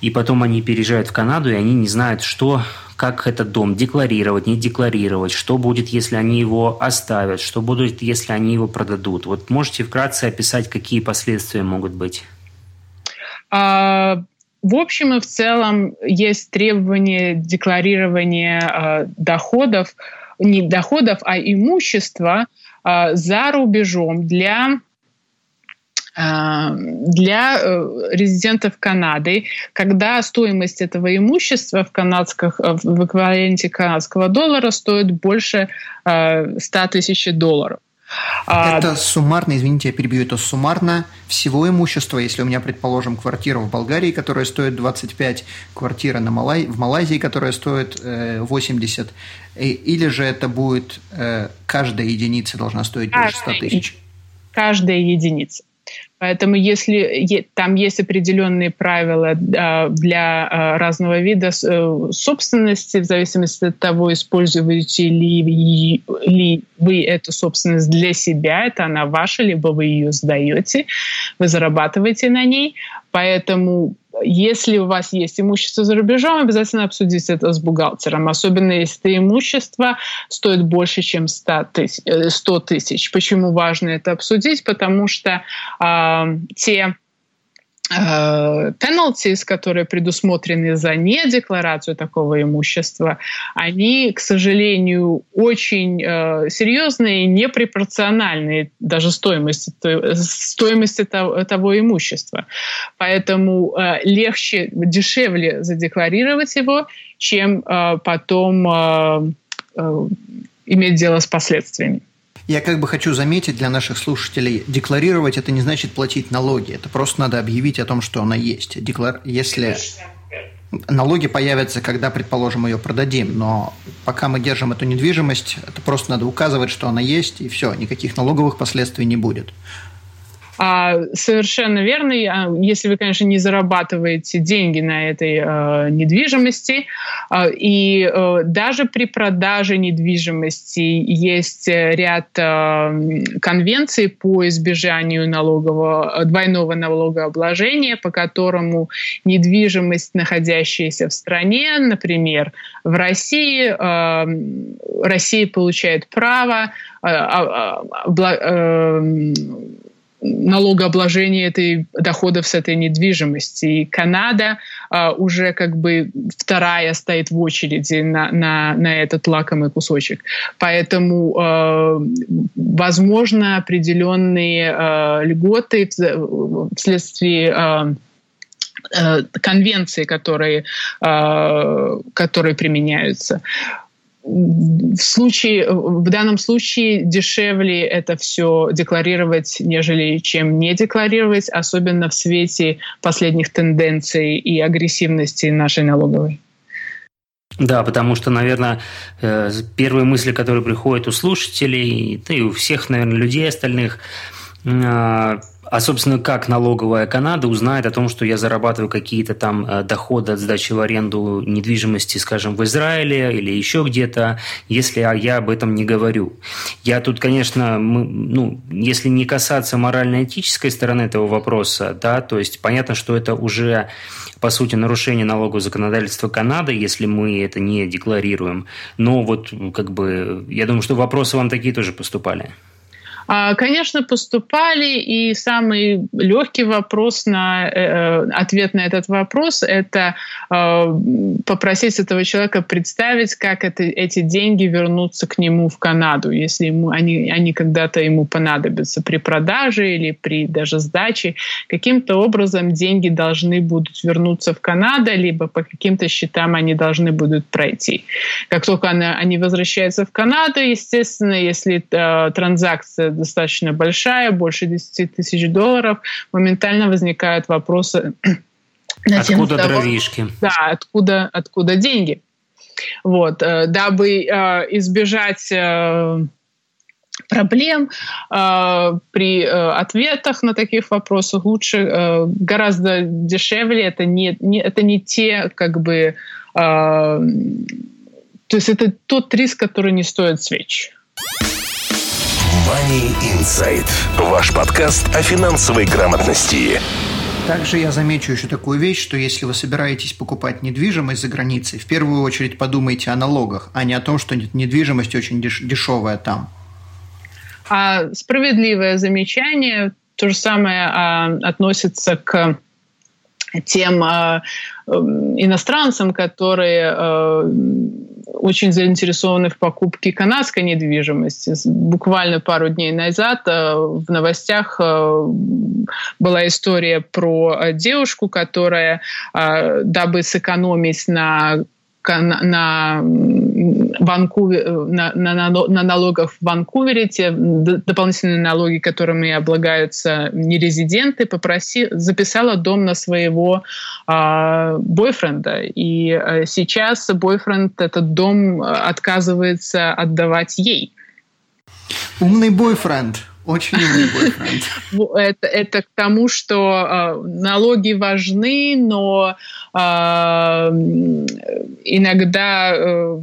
и потом они переезжают в Канаду, и они не знают, что как этот дом декларировать, не декларировать, что будет, если они его оставят, что будет, если они его продадут. Вот можете вкратце описать, какие последствия могут быть? А, в общем и в целом есть требования декларирования а, доходов, не доходов, а имущества а, за рубежом для для э, резидентов Канады, когда стоимость этого имущества в, канадских, э, в эквиваленте канадского доллара стоит больше 100 тысяч долларов. А, это суммарно, извините, я перебью, это суммарно всего имущества. Если у меня, предположим, квартира в Болгарии, которая стоит 25, квартира на Малай... в Малайзии, которая стоит 80, или же это будет каждая единица должна стоить больше 100 тысяч? Каждая единица. Поэтому если там есть определенные правила для а, разного вида э, собственности, в зависимости от того, используете ли, ли вы эту собственность для себя, это она ваша, либо вы ее сдаете, вы зарабатываете на ней. Поэтому если у вас есть имущество за рубежом, обязательно обсудите это с бухгалтером, особенно если это имущество стоит больше, чем 100 тысяч. 100 тысяч. Почему важно это обсудить? Потому что э, те Э, penalties, которые предусмотрены за недекларацию такого имущества, они, к сожалению, очень э, серьезные и непропорциональные даже стоимости, стоимости того, того имущества. Поэтому э, легче, дешевле задекларировать его, чем э, потом э, э, иметь дело с последствиями. Я как бы хочу заметить для наших слушателей, декларировать это не значит платить налоги. Это просто надо объявить о том, что она есть. Деклар... Если налоги появятся, когда, предположим, ее продадим, но пока мы держим эту недвижимость, это просто надо указывать, что она есть, и все, никаких налоговых последствий не будет. А, совершенно верно. Если вы, конечно, не зарабатываете деньги на этой э, недвижимости, э, и э, даже при продаже недвижимости есть ряд э, конвенций по избежанию налогового, двойного налогообложения, по которому недвижимость, находящаяся в стране, например, в России, э, Россия получает право э, э, э, налогообложения этой доходов с этой недвижимости. И Канада а, уже как бы вторая стоит в очереди на, на, на этот лакомый кусочек. Поэтому а, возможно определенные а, льготы вследствие а конвенции, которые, которые применяются в случае, в данном случае дешевле это все декларировать, нежели чем не декларировать, особенно в свете последних тенденций и агрессивности нашей налоговой. Да, потому что, наверное, э, первые мысли, которые приходят у слушателей, да и у всех, наверное, людей остальных, э, а, собственно, как налоговая Канада узнает о том, что я зарабатываю какие-то там э, доходы от сдачи в аренду недвижимости, скажем, в Израиле или еще где-то, если я об этом не говорю? Я тут, конечно, мы, ну, если не касаться морально-этической стороны этого вопроса, да, то есть понятно, что это уже по сути, нарушение налогового законодательства Канады, если мы это не декларируем. Но вот, как бы, я думаю, что вопросы вам такие тоже поступали. А, конечно, поступали, и самый легкий вопрос на э, э, ответ на этот вопрос – это э, попросить этого человека представить, как это, эти деньги вернутся к нему в Канаду, если ему, они, они когда-то ему понадобятся при продаже или при даже сдаче. Каким-то образом деньги должны будут вернуться в Канаду, либо по каким-то счетам они должны будут пройти. Как только они, они возвращаются в Канаду, естественно, если э, транзакция достаточно большая, больше 10 тысяч долларов, моментально возникают вопросы. Откуда того, дровишки? Да, откуда, откуда деньги? Вот, э, дабы э, избежать э, проблем при ответах на таких вопросах лучше гораздо дешевле это не, не это не те как бы то есть это тот риск который не стоит свеч Money Insight. Ваш подкаст о финансовой грамотности. Также я замечу еще такую вещь, что если вы собираетесь покупать недвижимость за границей, в первую очередь подумайте о налогах, а не о том, что недвижимость очень деш- дешевая там. А справедливое замечание, то же самое а, относится к тем а, иностранцам, которые а, очень заинтересованы в покупке канадской недвижимости. Буквально пару дней назад э, в новостях э, была история про девушку, которая, э, дабы сэкономить на на, Ванкувер, на, на, на налогах в Ванкувере, те дополнительные налоги, которыми облагаются нерезиденты, попроси, записала дом на своего э, бойфренда. И э, сейчас бойфренд этот дом отказывается отдавать ей. Умный бойфренд. Очень умный бойфренд. Это, это к тому, что э, налоги важны, но э, иногда э,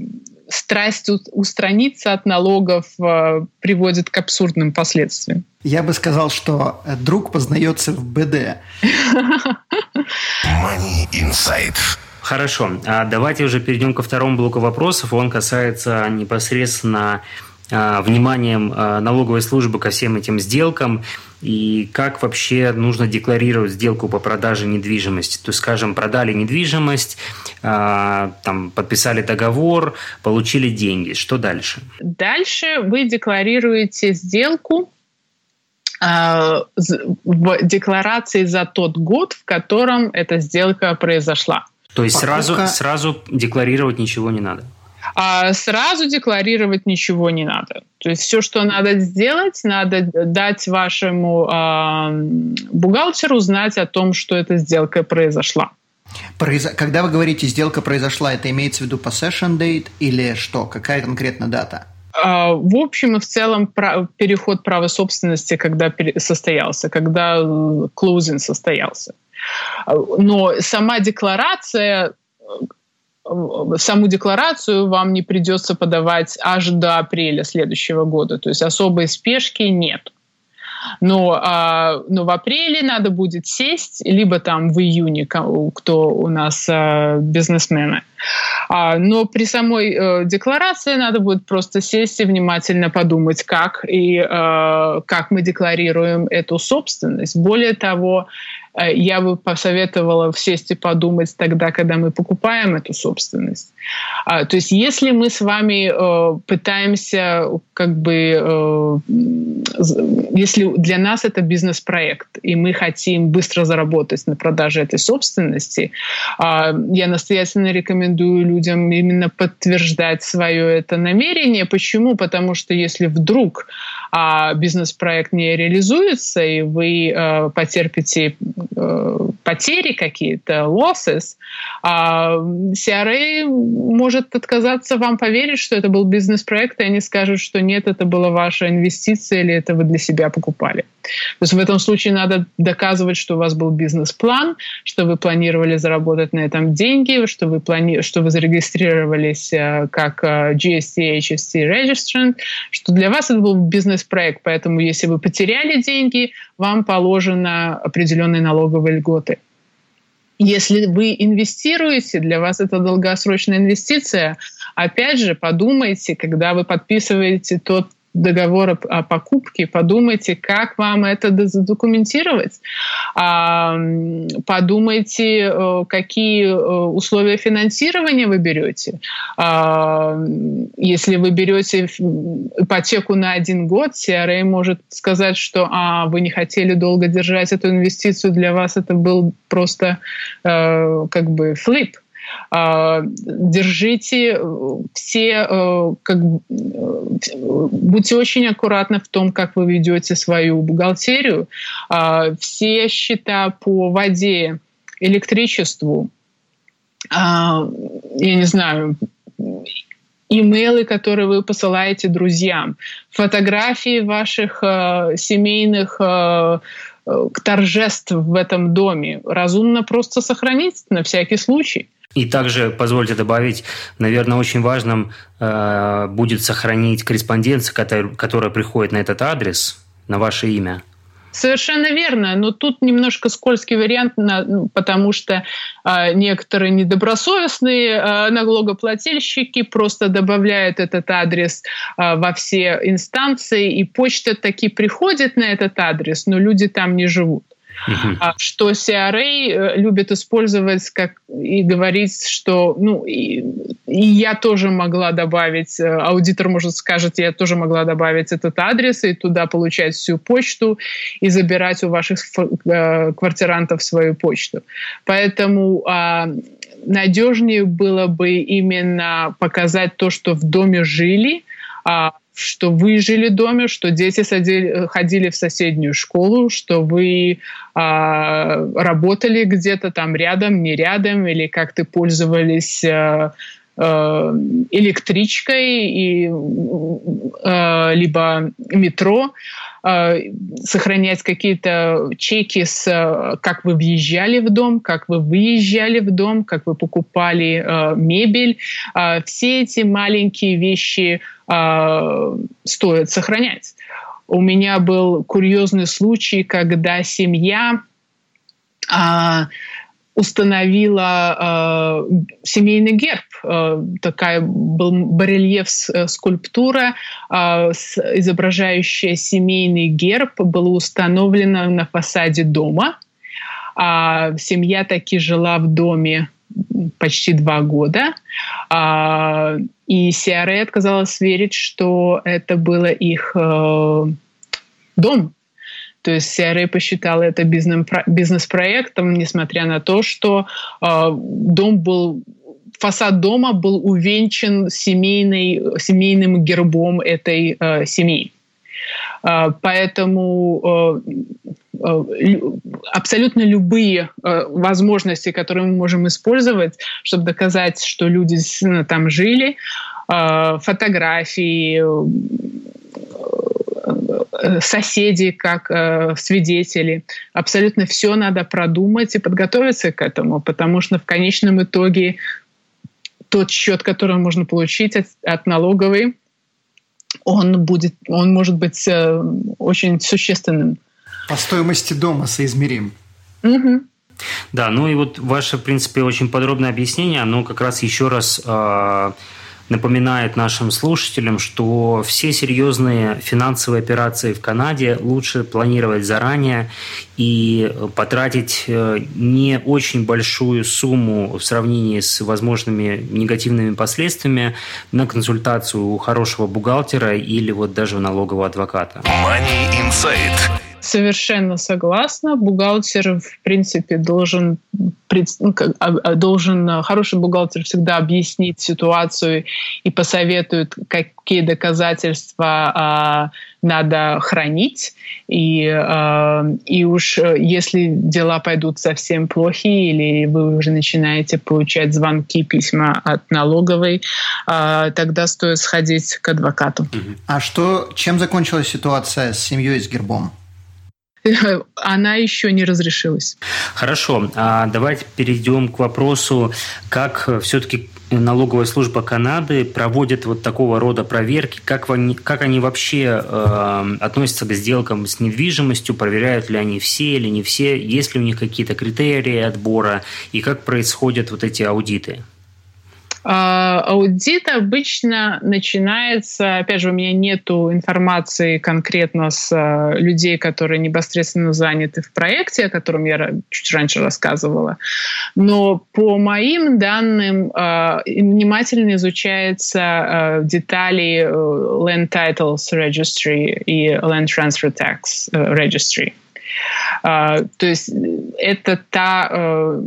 страсть устраниться от налогов э, приводит к абсурдным последствиям. Я бы сказал, что друг познается в БД. Money Insight. Хорошо, а давайте уже перейдем ко второму блоку вопросов. Он касается непосредственно а, вниманием а, налоговой службы ко всем этим сделкам и как вообще нужно декларировать сделку по продаже недвижимости. То есть, скажем, продали недвижимость, а, там, подписали договор, получили деньги. Что дальше? Дальше вы декларируете сделку в декларации за тот год, в котором эта сделка произошла. То есть сразу, сразу декларировать ничего не надо? А сразу декларировать ничего не надо. То есть все, что надо сделать, надо дать вашему э, бухгалтеру знать о том, что эта сделка произошла. Когда вы говорите «сделка произошла», это имеется в виду possession date или что? Какая конкретно дата? а, в общем и в целом переход права собственности, когда состоялся, когда closing состоялся. Но сама декларация саму декларацию вам не придется подавать аж до апреля следующего года. То есть особой спешки нет. Но, а, но в апреле надо будет сесть, либо там в июне, кто у нас а, бизнесмены. А, но при самой э, декларации надо будет просто сесть и внимательно подумать, как и э, как мы декларируем эту собственность. Более того, Э, я бы посоветовала сесть и подумать тогда, когда мы покупаем эту собственность. А, то есть если мы с вами э, пытаемся как бы, э, если для нас это бизнес-проект, и мы хотим быстро заработать на продаже этой собственности, а, я настоятельно рекомендую людям именно подтверждать свое это намерение. Почему? Потому что если вдруг а бизнес-проект не реализуется, и вы э, потерпите э, потери какие-то, losses, э, CRA может отказаться вам поверить, что это был бизнес-проект, и они скажут, что нет, это была ваша инвестиция, или это вы для себя покупали. То есть в этом случае надо доказывать, что у вас был бизнес-план, что вы планировали заработать на этом деньги, что вы, плани... что вы зарегистрировались э, как э, GST, HST registrant, что для вас это был бизнес проект, поэтому если вы потеряли деньги, вам положено определенные налоговые льготы. Если вы инвестируете, для вас это долгосрочная инвестиция, опять же, подумайте, когда вы подписываете тот договор о покупке, подумайте, как вам это задокументировать. Подумайте, э, какие э, условия финансирования вы берете. Если вы берете ипотеку на один год, CRA может сказать, что а, вы не хотели долго держать эту инвестицию, для вас это был просто э, как бы флип а, держите э, все, э, как, э, будьте очень аккуратны в том, как вы ведете свою бухгалтерию. А, все счета по воде, электричеству, а, я не знаю, имейлы, которые вы посылаете друзьям, фотографии ваших семейных торжеств в этом доме разумно просто сохранить на всякий случай. И также, позвольте добавить, наверное, очень важным э, будет сохранить корреспонденцию, которая, которая приходит на этот адрес, на ваше имя. Совершенно верно, но тут немножко скользкий вариант, ну, потому что э, некоторые недобросовестные э, налогоплательщики просто добавляют этот адрес э, во все инстанции, и почта таки приходит на этот адрес, но люди там не живут. Uh-huh. Что CRA э, любит использовать как и говорить, что ну и, и я тоже могла добавить, э, аудитор может скажет, я тоже могла добавить этот адрес и туда получать всю почту и забирать у ваших э, квартирантов свою почту. Поэтому а, надежнее было бы именно показать то, что в доме жили, а, что вы жили доме, что дети садили, ходили в соседнюю школу, что вы а, работали где-то там рядом, не рядом, или как то пользовались а, электричкой и, а, либо метро. Э, сохранять какие-то чеки с э, как вы въезжали в дом, как вы выезжали в дом, как вы покупали э, мебель. Все эти маленькие вещи стоит сохранять. У меня был курьезный случай, когда семья установила э, семейный герб. Э, такая был барельеф э, скульптура, э, с, изображающая семейный герб, была установлена на фасаде дома. А семья таки жила в доме почти два года. А, и CRA отказалась верить, что это было их э, дом, то есть CRA посчитала это бизнес-проектом, несмотря на то, что э, дом был фасад дома был увенчан семейной, семейным гербом этой э, семьи. Э, поэтому абсолютно любые возможности, которые мы можем использовать, чтобы доказать, что люди там жили, фотографии, соседи как свидетели. Абсолютно все надо продумать и подготовиться к этому, потому что в конечном итоге тот счет, который можно получить от, от налоговой, он будет, он может быть э, очень существенным. По стоимости дома соизмерим. Угу. Да, ну и вот ваше, в принципе, очень подробное объяснение, оно как раз еще раз э, напоминает нашим слушателям, что все серьезные финансовые операции в Канаде лучше планировать заранее и потратить э, не очень большую сумму в сравнении с возможными негативными последствиями на консультацию у хорошего бухгалтера или вот даже у налогового адвоката. Money Insight. Совершенно согласна. Бухгалтер, в принципе, должен, ну, а, а, должен э, хороший бухгалтер всегда объяснить ситуацию и посоветует, какие доказательства а, надо хранить. И, а, и уж э, если дела пойдут совсем плохие, или вы уже начинаете получать звонки, письма от налоговой, а, тогда стоит сходить к адвокату. А что, чем закончилась ситуация с семьей с гербом? она еще не разрешилась. Хорошо, а давайте перейдем к вопросу, как все-таки налоговая служба Канады проводит вот такого рода проверки, как они, как они вообще э, относятся к сделкам с недвижимостью, проверяют ли они все или не все, есть ли у них какие-то критерии отбора и как происходят вот эти аудиты. А, аудит обычно начинается, опять же, у меня нет информации конкретно с а, людей, которые непосредственно заняты в проекте, о котором я чуть раньше рассказывала, но по моим данным а, внимательно изучаются детали э, Land Titles Registry и Land Transfer Tax э, Registry. А, то есть это та, э,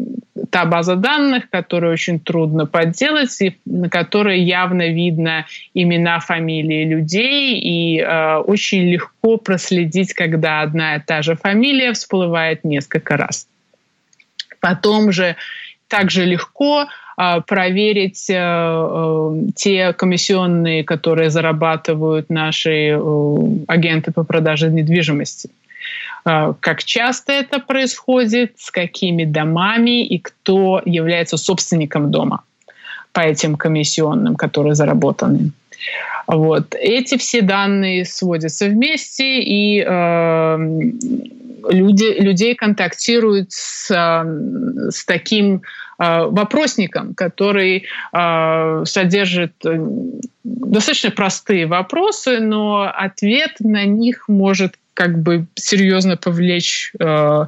та база данных, которую очень трудно подделать, и на которой явно видно имена, фамилии людей, и э, очень легко проследить, когда одна и та же фамилия всплывает несколько раз. Потом же также легко э, проверить те комиссионные, которые зарабатывают наши агенты по продаже недвижимости. А, как часто это происходит, с какими домами и кто является собственником дома по этим комиссионным, которые заработаны. Вот. Эти все данные сводятся вместе, и э, люди, людей контактируют с, с таким э, вопросником, который э, содержит э, достаточно простые вопросы, но ответ на них может как бы серьезно повлечь, э,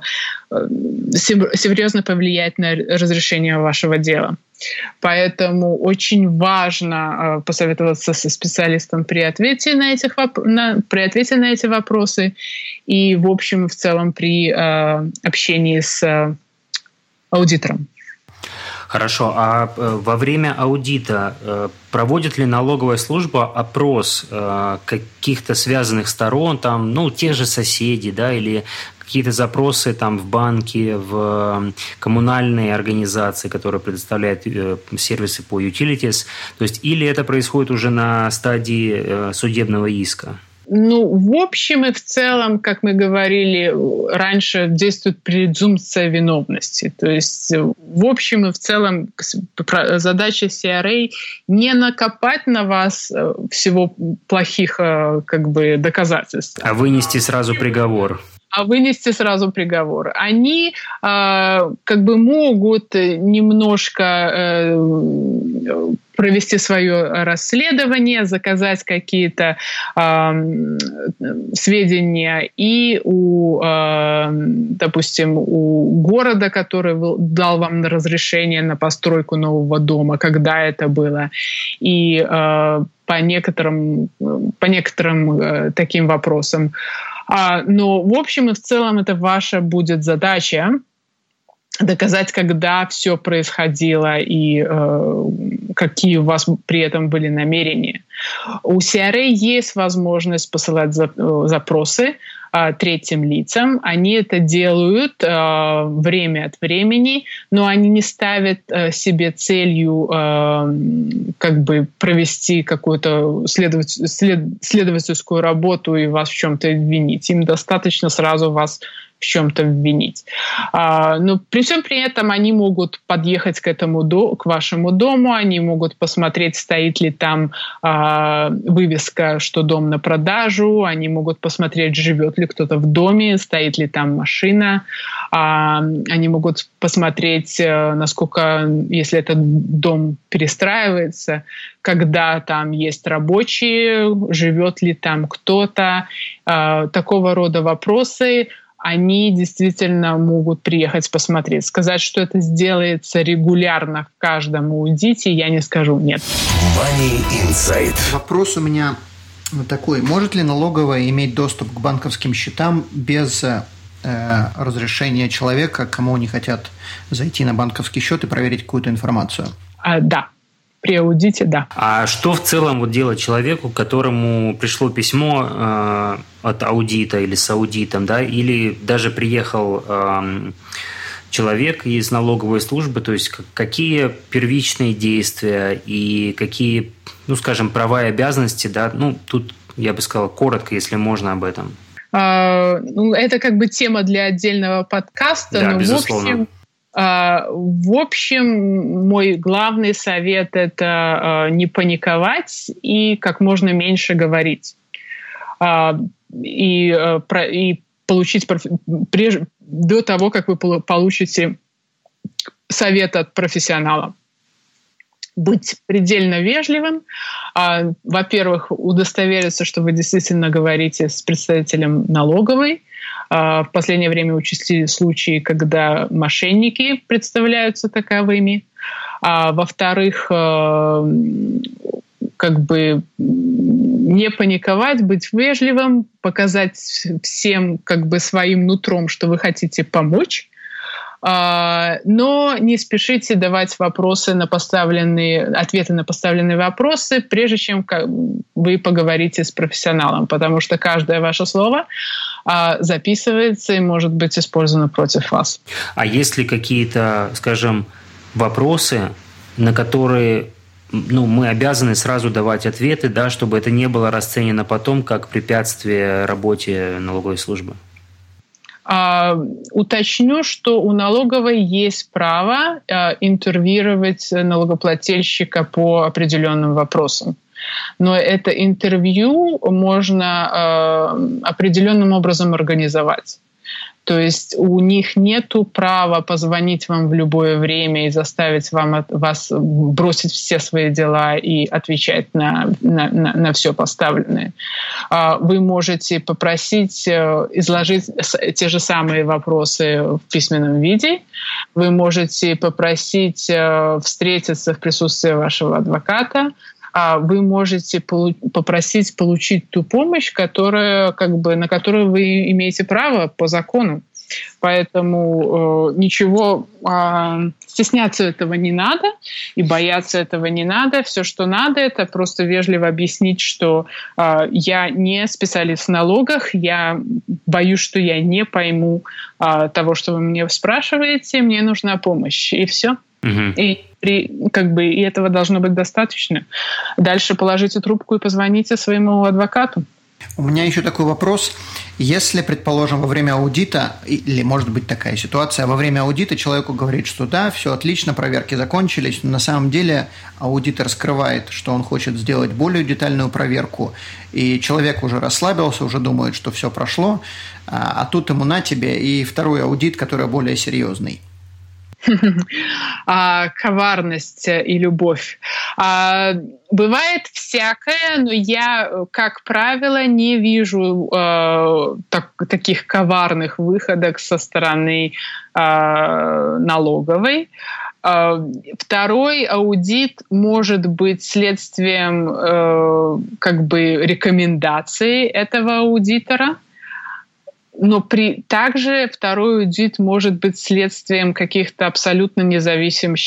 серьезно повлиять на разрешение вашего дела. Поэтому очень важно э, посоветоваться со специалистом при ответе на, этих, на, при ответе на эти вопросы и, в общем, в целом при э, общении с э, аудитором. Хорошо. А э, во время аудита э, проводит ли налоговая служба опрос э, каких-то связанных сторон, там, ну, тех же соседей, да, или какие-то запросы там в банки, в коммунальные организации, которые предоставляют сервисы по utilities, то есть или это происходит уже на стадии судебного иска? Ну, в общем и в целом, как мы говорили раньше, действует презумпция виновности. То есть, в общем и в целом, задача CRA не накопать на вас э, всего плохих э, как бы, доказательств. А вынести сразу приговор а вынести сразу приговор. Они э, как бы могут немножко э, провести свое расследование, заказать какие-то э, сведения и у, э, допустим, у города, который дал вам разрешение на постройку нового дома, когда это было, и э, по некоторым, по некоторым э, таким вопросам. А, но в общем и в целом это ваша будет задача доказать, когда все происходило и э, какие у вас при этом были намерения. У CRA есть возможность посылать за, э, запросы а, третьим лицам. Они это делают а, время от времени, но они не ставят а, себе целью а, как бы провести какую-то следователь, след, следовательскую работу и вас в чем-то обвинить. Им достаточно сразу вас в чем-то обвинить. А, но при всем при этом они могут подъехать к этому до, к вашему дому, они могут посмотреть, стоит ли там а, вывеска, что дом на продажу, они могут посмотреть, живет ли кто-то в доме, стоит ли там машина, а, они могут посмотреть, а, насколько, если этот дом перестраивается, когда там есть рабочие, живет ли там кто-то, а, такого рода вопросы они действительно могут приехать посмотреть. Сказать, что это сделается регулярно в каждом аудите, я не скажу нет. Money Insight. Вопрос у меня такой. Может ли налоговая иметь доступ к банковским счетам без э, разрешения человека, кому они хотят зайти на банковский счет и проверить какую-то информацию? А, да, при аудите, да. А что в целом вот делать человеку, которому пришло письмо э, от аудита или с аудитом, да, или даже приехал э, человек из налоговой службы, то есть какие первичные действия и какие, ну, скажем, права и обязанности, да, ну, тут я бы сказал коротко, если можно об этом. А, ну, это как бы тема для отдельного подкаста, да, но безусловно. в общем в общем, мой главный совет – это а, не паниковать и как можно меньше говорить. А, и, и получить до того, как вы получите совет от профессионала. Быть предельно вежливым. Во-первых, удостовериться, что вы действительно говорите с представителем налоговой – а, в последнее время участились случаи, когда мошенники представляются таковыми. А, во-вторых, э, как бы не паниковать, быть вежливым, показать всем как бы своим нутром, что вы хотите помочь, а, но не спешите давать вопросы на поставленные, ответы на поставленные вопросы, прежде чем вы поговорите с профессионалом, потому что каждое ваше слово а, записывается и может быть использовано против вас. А есть ли какие-то, скажем, вопросы, на которые ну, мы обязаны сразу давать ответы, да, чтобы это не было расценено потом как препятствие работе налоговой службы? А, уточню, что у налоговой есть право а, интервьюировать налогоплательщика по определенным вопросам. Но это интервью можно а, определенным образом организовать. То есть у них нет права позвонить вам в любое время и заставить вам, вас бросить все свои дела и отвечать на, на, на, на все поставленное. А, вы можете попросить э, изложить те же самые вопросы в письменном виде. Вы можете попросить э, встретиться в присутствии вашего адвоката вы можете попросить получить ту помощь, которая, как бы, на которую вы имеете право по закону. Поэтому э, ничего э, стесняться этого не надо и бояться этого не надо. Все, что надо, это просто вежливо объяснить, что э, я не специалист в налогах, я боюсь, что я не пойму э, того, что вы мне спрашиваете, мне нужна помощь, и все. Угу. И при, как бы и этого должно быть достаточно. Дальше положите трубку и позвоните своему адвокату. У меня еще такой вопрос. Если, предположим, во время аудита, или может быть такая ситуация, во время аудита человеку говорит, что да, все отлично, проверки закончились, но на самом деле аудитор скрывает, что он хочет сделать более детальную проверку, и человек уже расслабился, уже думает, что все прошло, а, а тут ему на тебе и второй аудит, который более серьезный. А, коварность и любовь. А, бывает всякое, но я, как правило, не вижу так, таких коварных выходок со стороны налоговой. Второй аудит может быть следствием э, как бы рекомендаций этого аудитора – но при, также второй аудит может быть следствием каких-то абсолютно независимых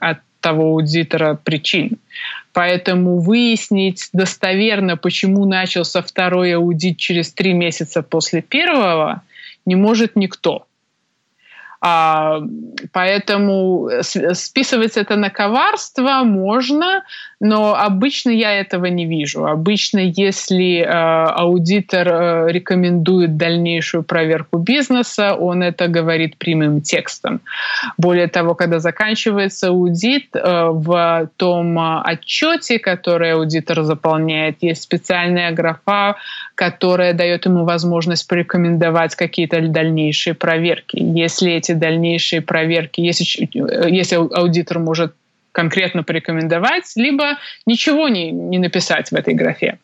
от того аудитора причин. Поэтому выяснить достоверно, почему начался второй аудит через три месяца после первого, не может никто. А, поэтому списывать это на коварство можно, но обычно я этого не вижу. Обычно, если э, аудитор э, рекомендует дальнейшую проверку бизнеса, он это говорит прямым текстом. Более того, когда заканчивается аудит, э, в том отчете, который аудитор заполняет, есть специальная графа, которая дает ему возможность порекомендовать какие-то дальнейшие проверки. Если эти дальнейшие проверки, если, если аудитор может конкретно порекомендовать, либо ничего не, не написать в этой графе.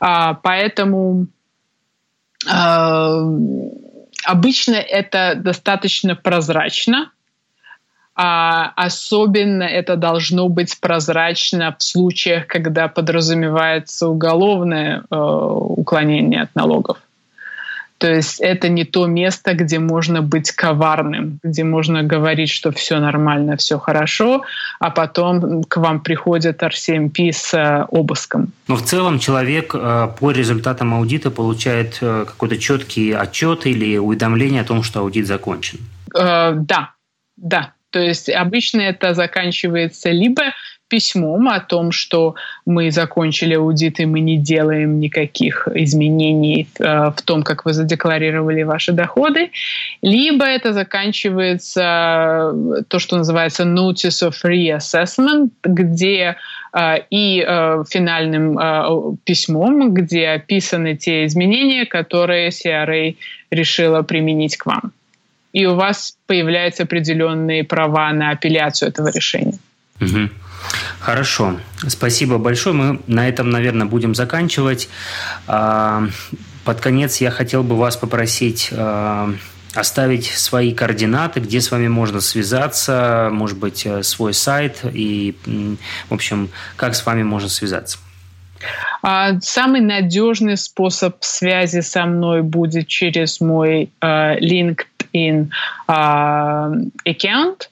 А, поэтому а, обычно это достаточно прозрачно, а особенно это должно быть прозрачно в случаях, когда подразумевается уголовное э, уклонение от налогов. То есть это не то место, где можно быть коварным, где можно говорить, что все нормально, все хорошо, а потом к вам приходит RCMP с э, обыском. Но в целом человек э, по результатам аудита получает э, какой-то четкий отчет или уведомление о том, что аудит закончен. Да, да. То есть обычно это заканчивается либо письмом о том, что мы закончили аудит и мы не делаем никаких изменений э, в том, как вы задекларировали ваши доходы, либо это заканчивается э, то, что называется Notice of Reassessment, где э, и финальным письмом, где описаны те изменения, которые CRA решила применить к вам. И у вас появляются определенные права на апелляцию этого решения. Угу. Хорошо. Спасибо большое. Мы на этом, наверное, будем заканчивать. А, под конец я хотел бы вас попросить а, оставить свои координаты, где с вами можно связаться, может быть, э, свой сайт и, в общем, как с вами можно связаться. А, самый надежный способ связи со мной будет через мой uh, LinkedIn uh, аккаунт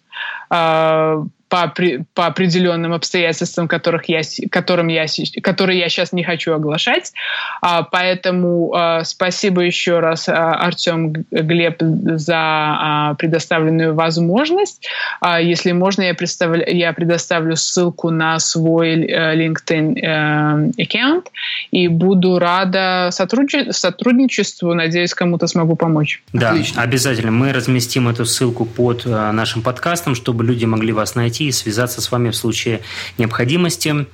по, по определенным обстоятельствам, которых я, которым я, которые я сейчас не хочу оглашать. А, поэтому а, спасибо еще раз, а, Артем Глеб, за а, предоставленную возможность. А, если можно, я, представлю, я предоставлю ссылку на свой э, LinkedIn э, аккаунт и буду рада сотрудничеству, сотрудничеству. Надеюсь, кому-то смогу помочь. Да, Отлично. обязательно. Мы разместим эту ссылку под э, нашим подкастом, чтобы люди могли вас найти найти и связаться с вами в случае необходимости.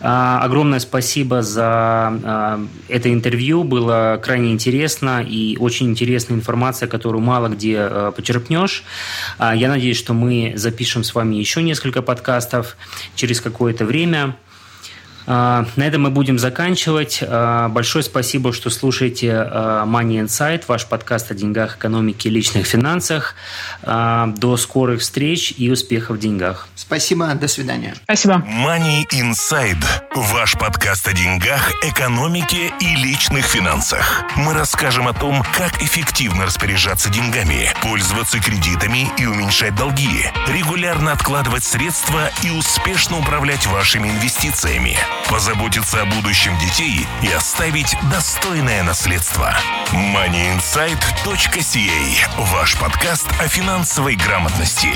А, огромное спасибо за а, это интервью. Было крайне интересно и очень интересная информация, которую мало где а, почерпнешь. Я надеюсь, что мы запишем с вами еще несколько подкастов через какое-то время. А, на этом мы будем заканчивать. А, большое спасибо, что слушаете а, Money Insight, ваш подкаст о деньгах, экономике и личных финансах. До скорых встреч и успехов в деньгах. Спасибо, до свидания. Спасибо. Money Inside, ваш подкаст о деньгах, экономике и личных финансах. Мы расскажем о том, как эффективно распоряжаться деньгами, пользоваться кредитами и уменьшать долги, регулярно откладывать средства и успешно управлять вашими инвестициями – позаботиться о будущем детей и оставить достойное наследство. moneyinsight.ca – ваш подкаст о финансовой грамотности.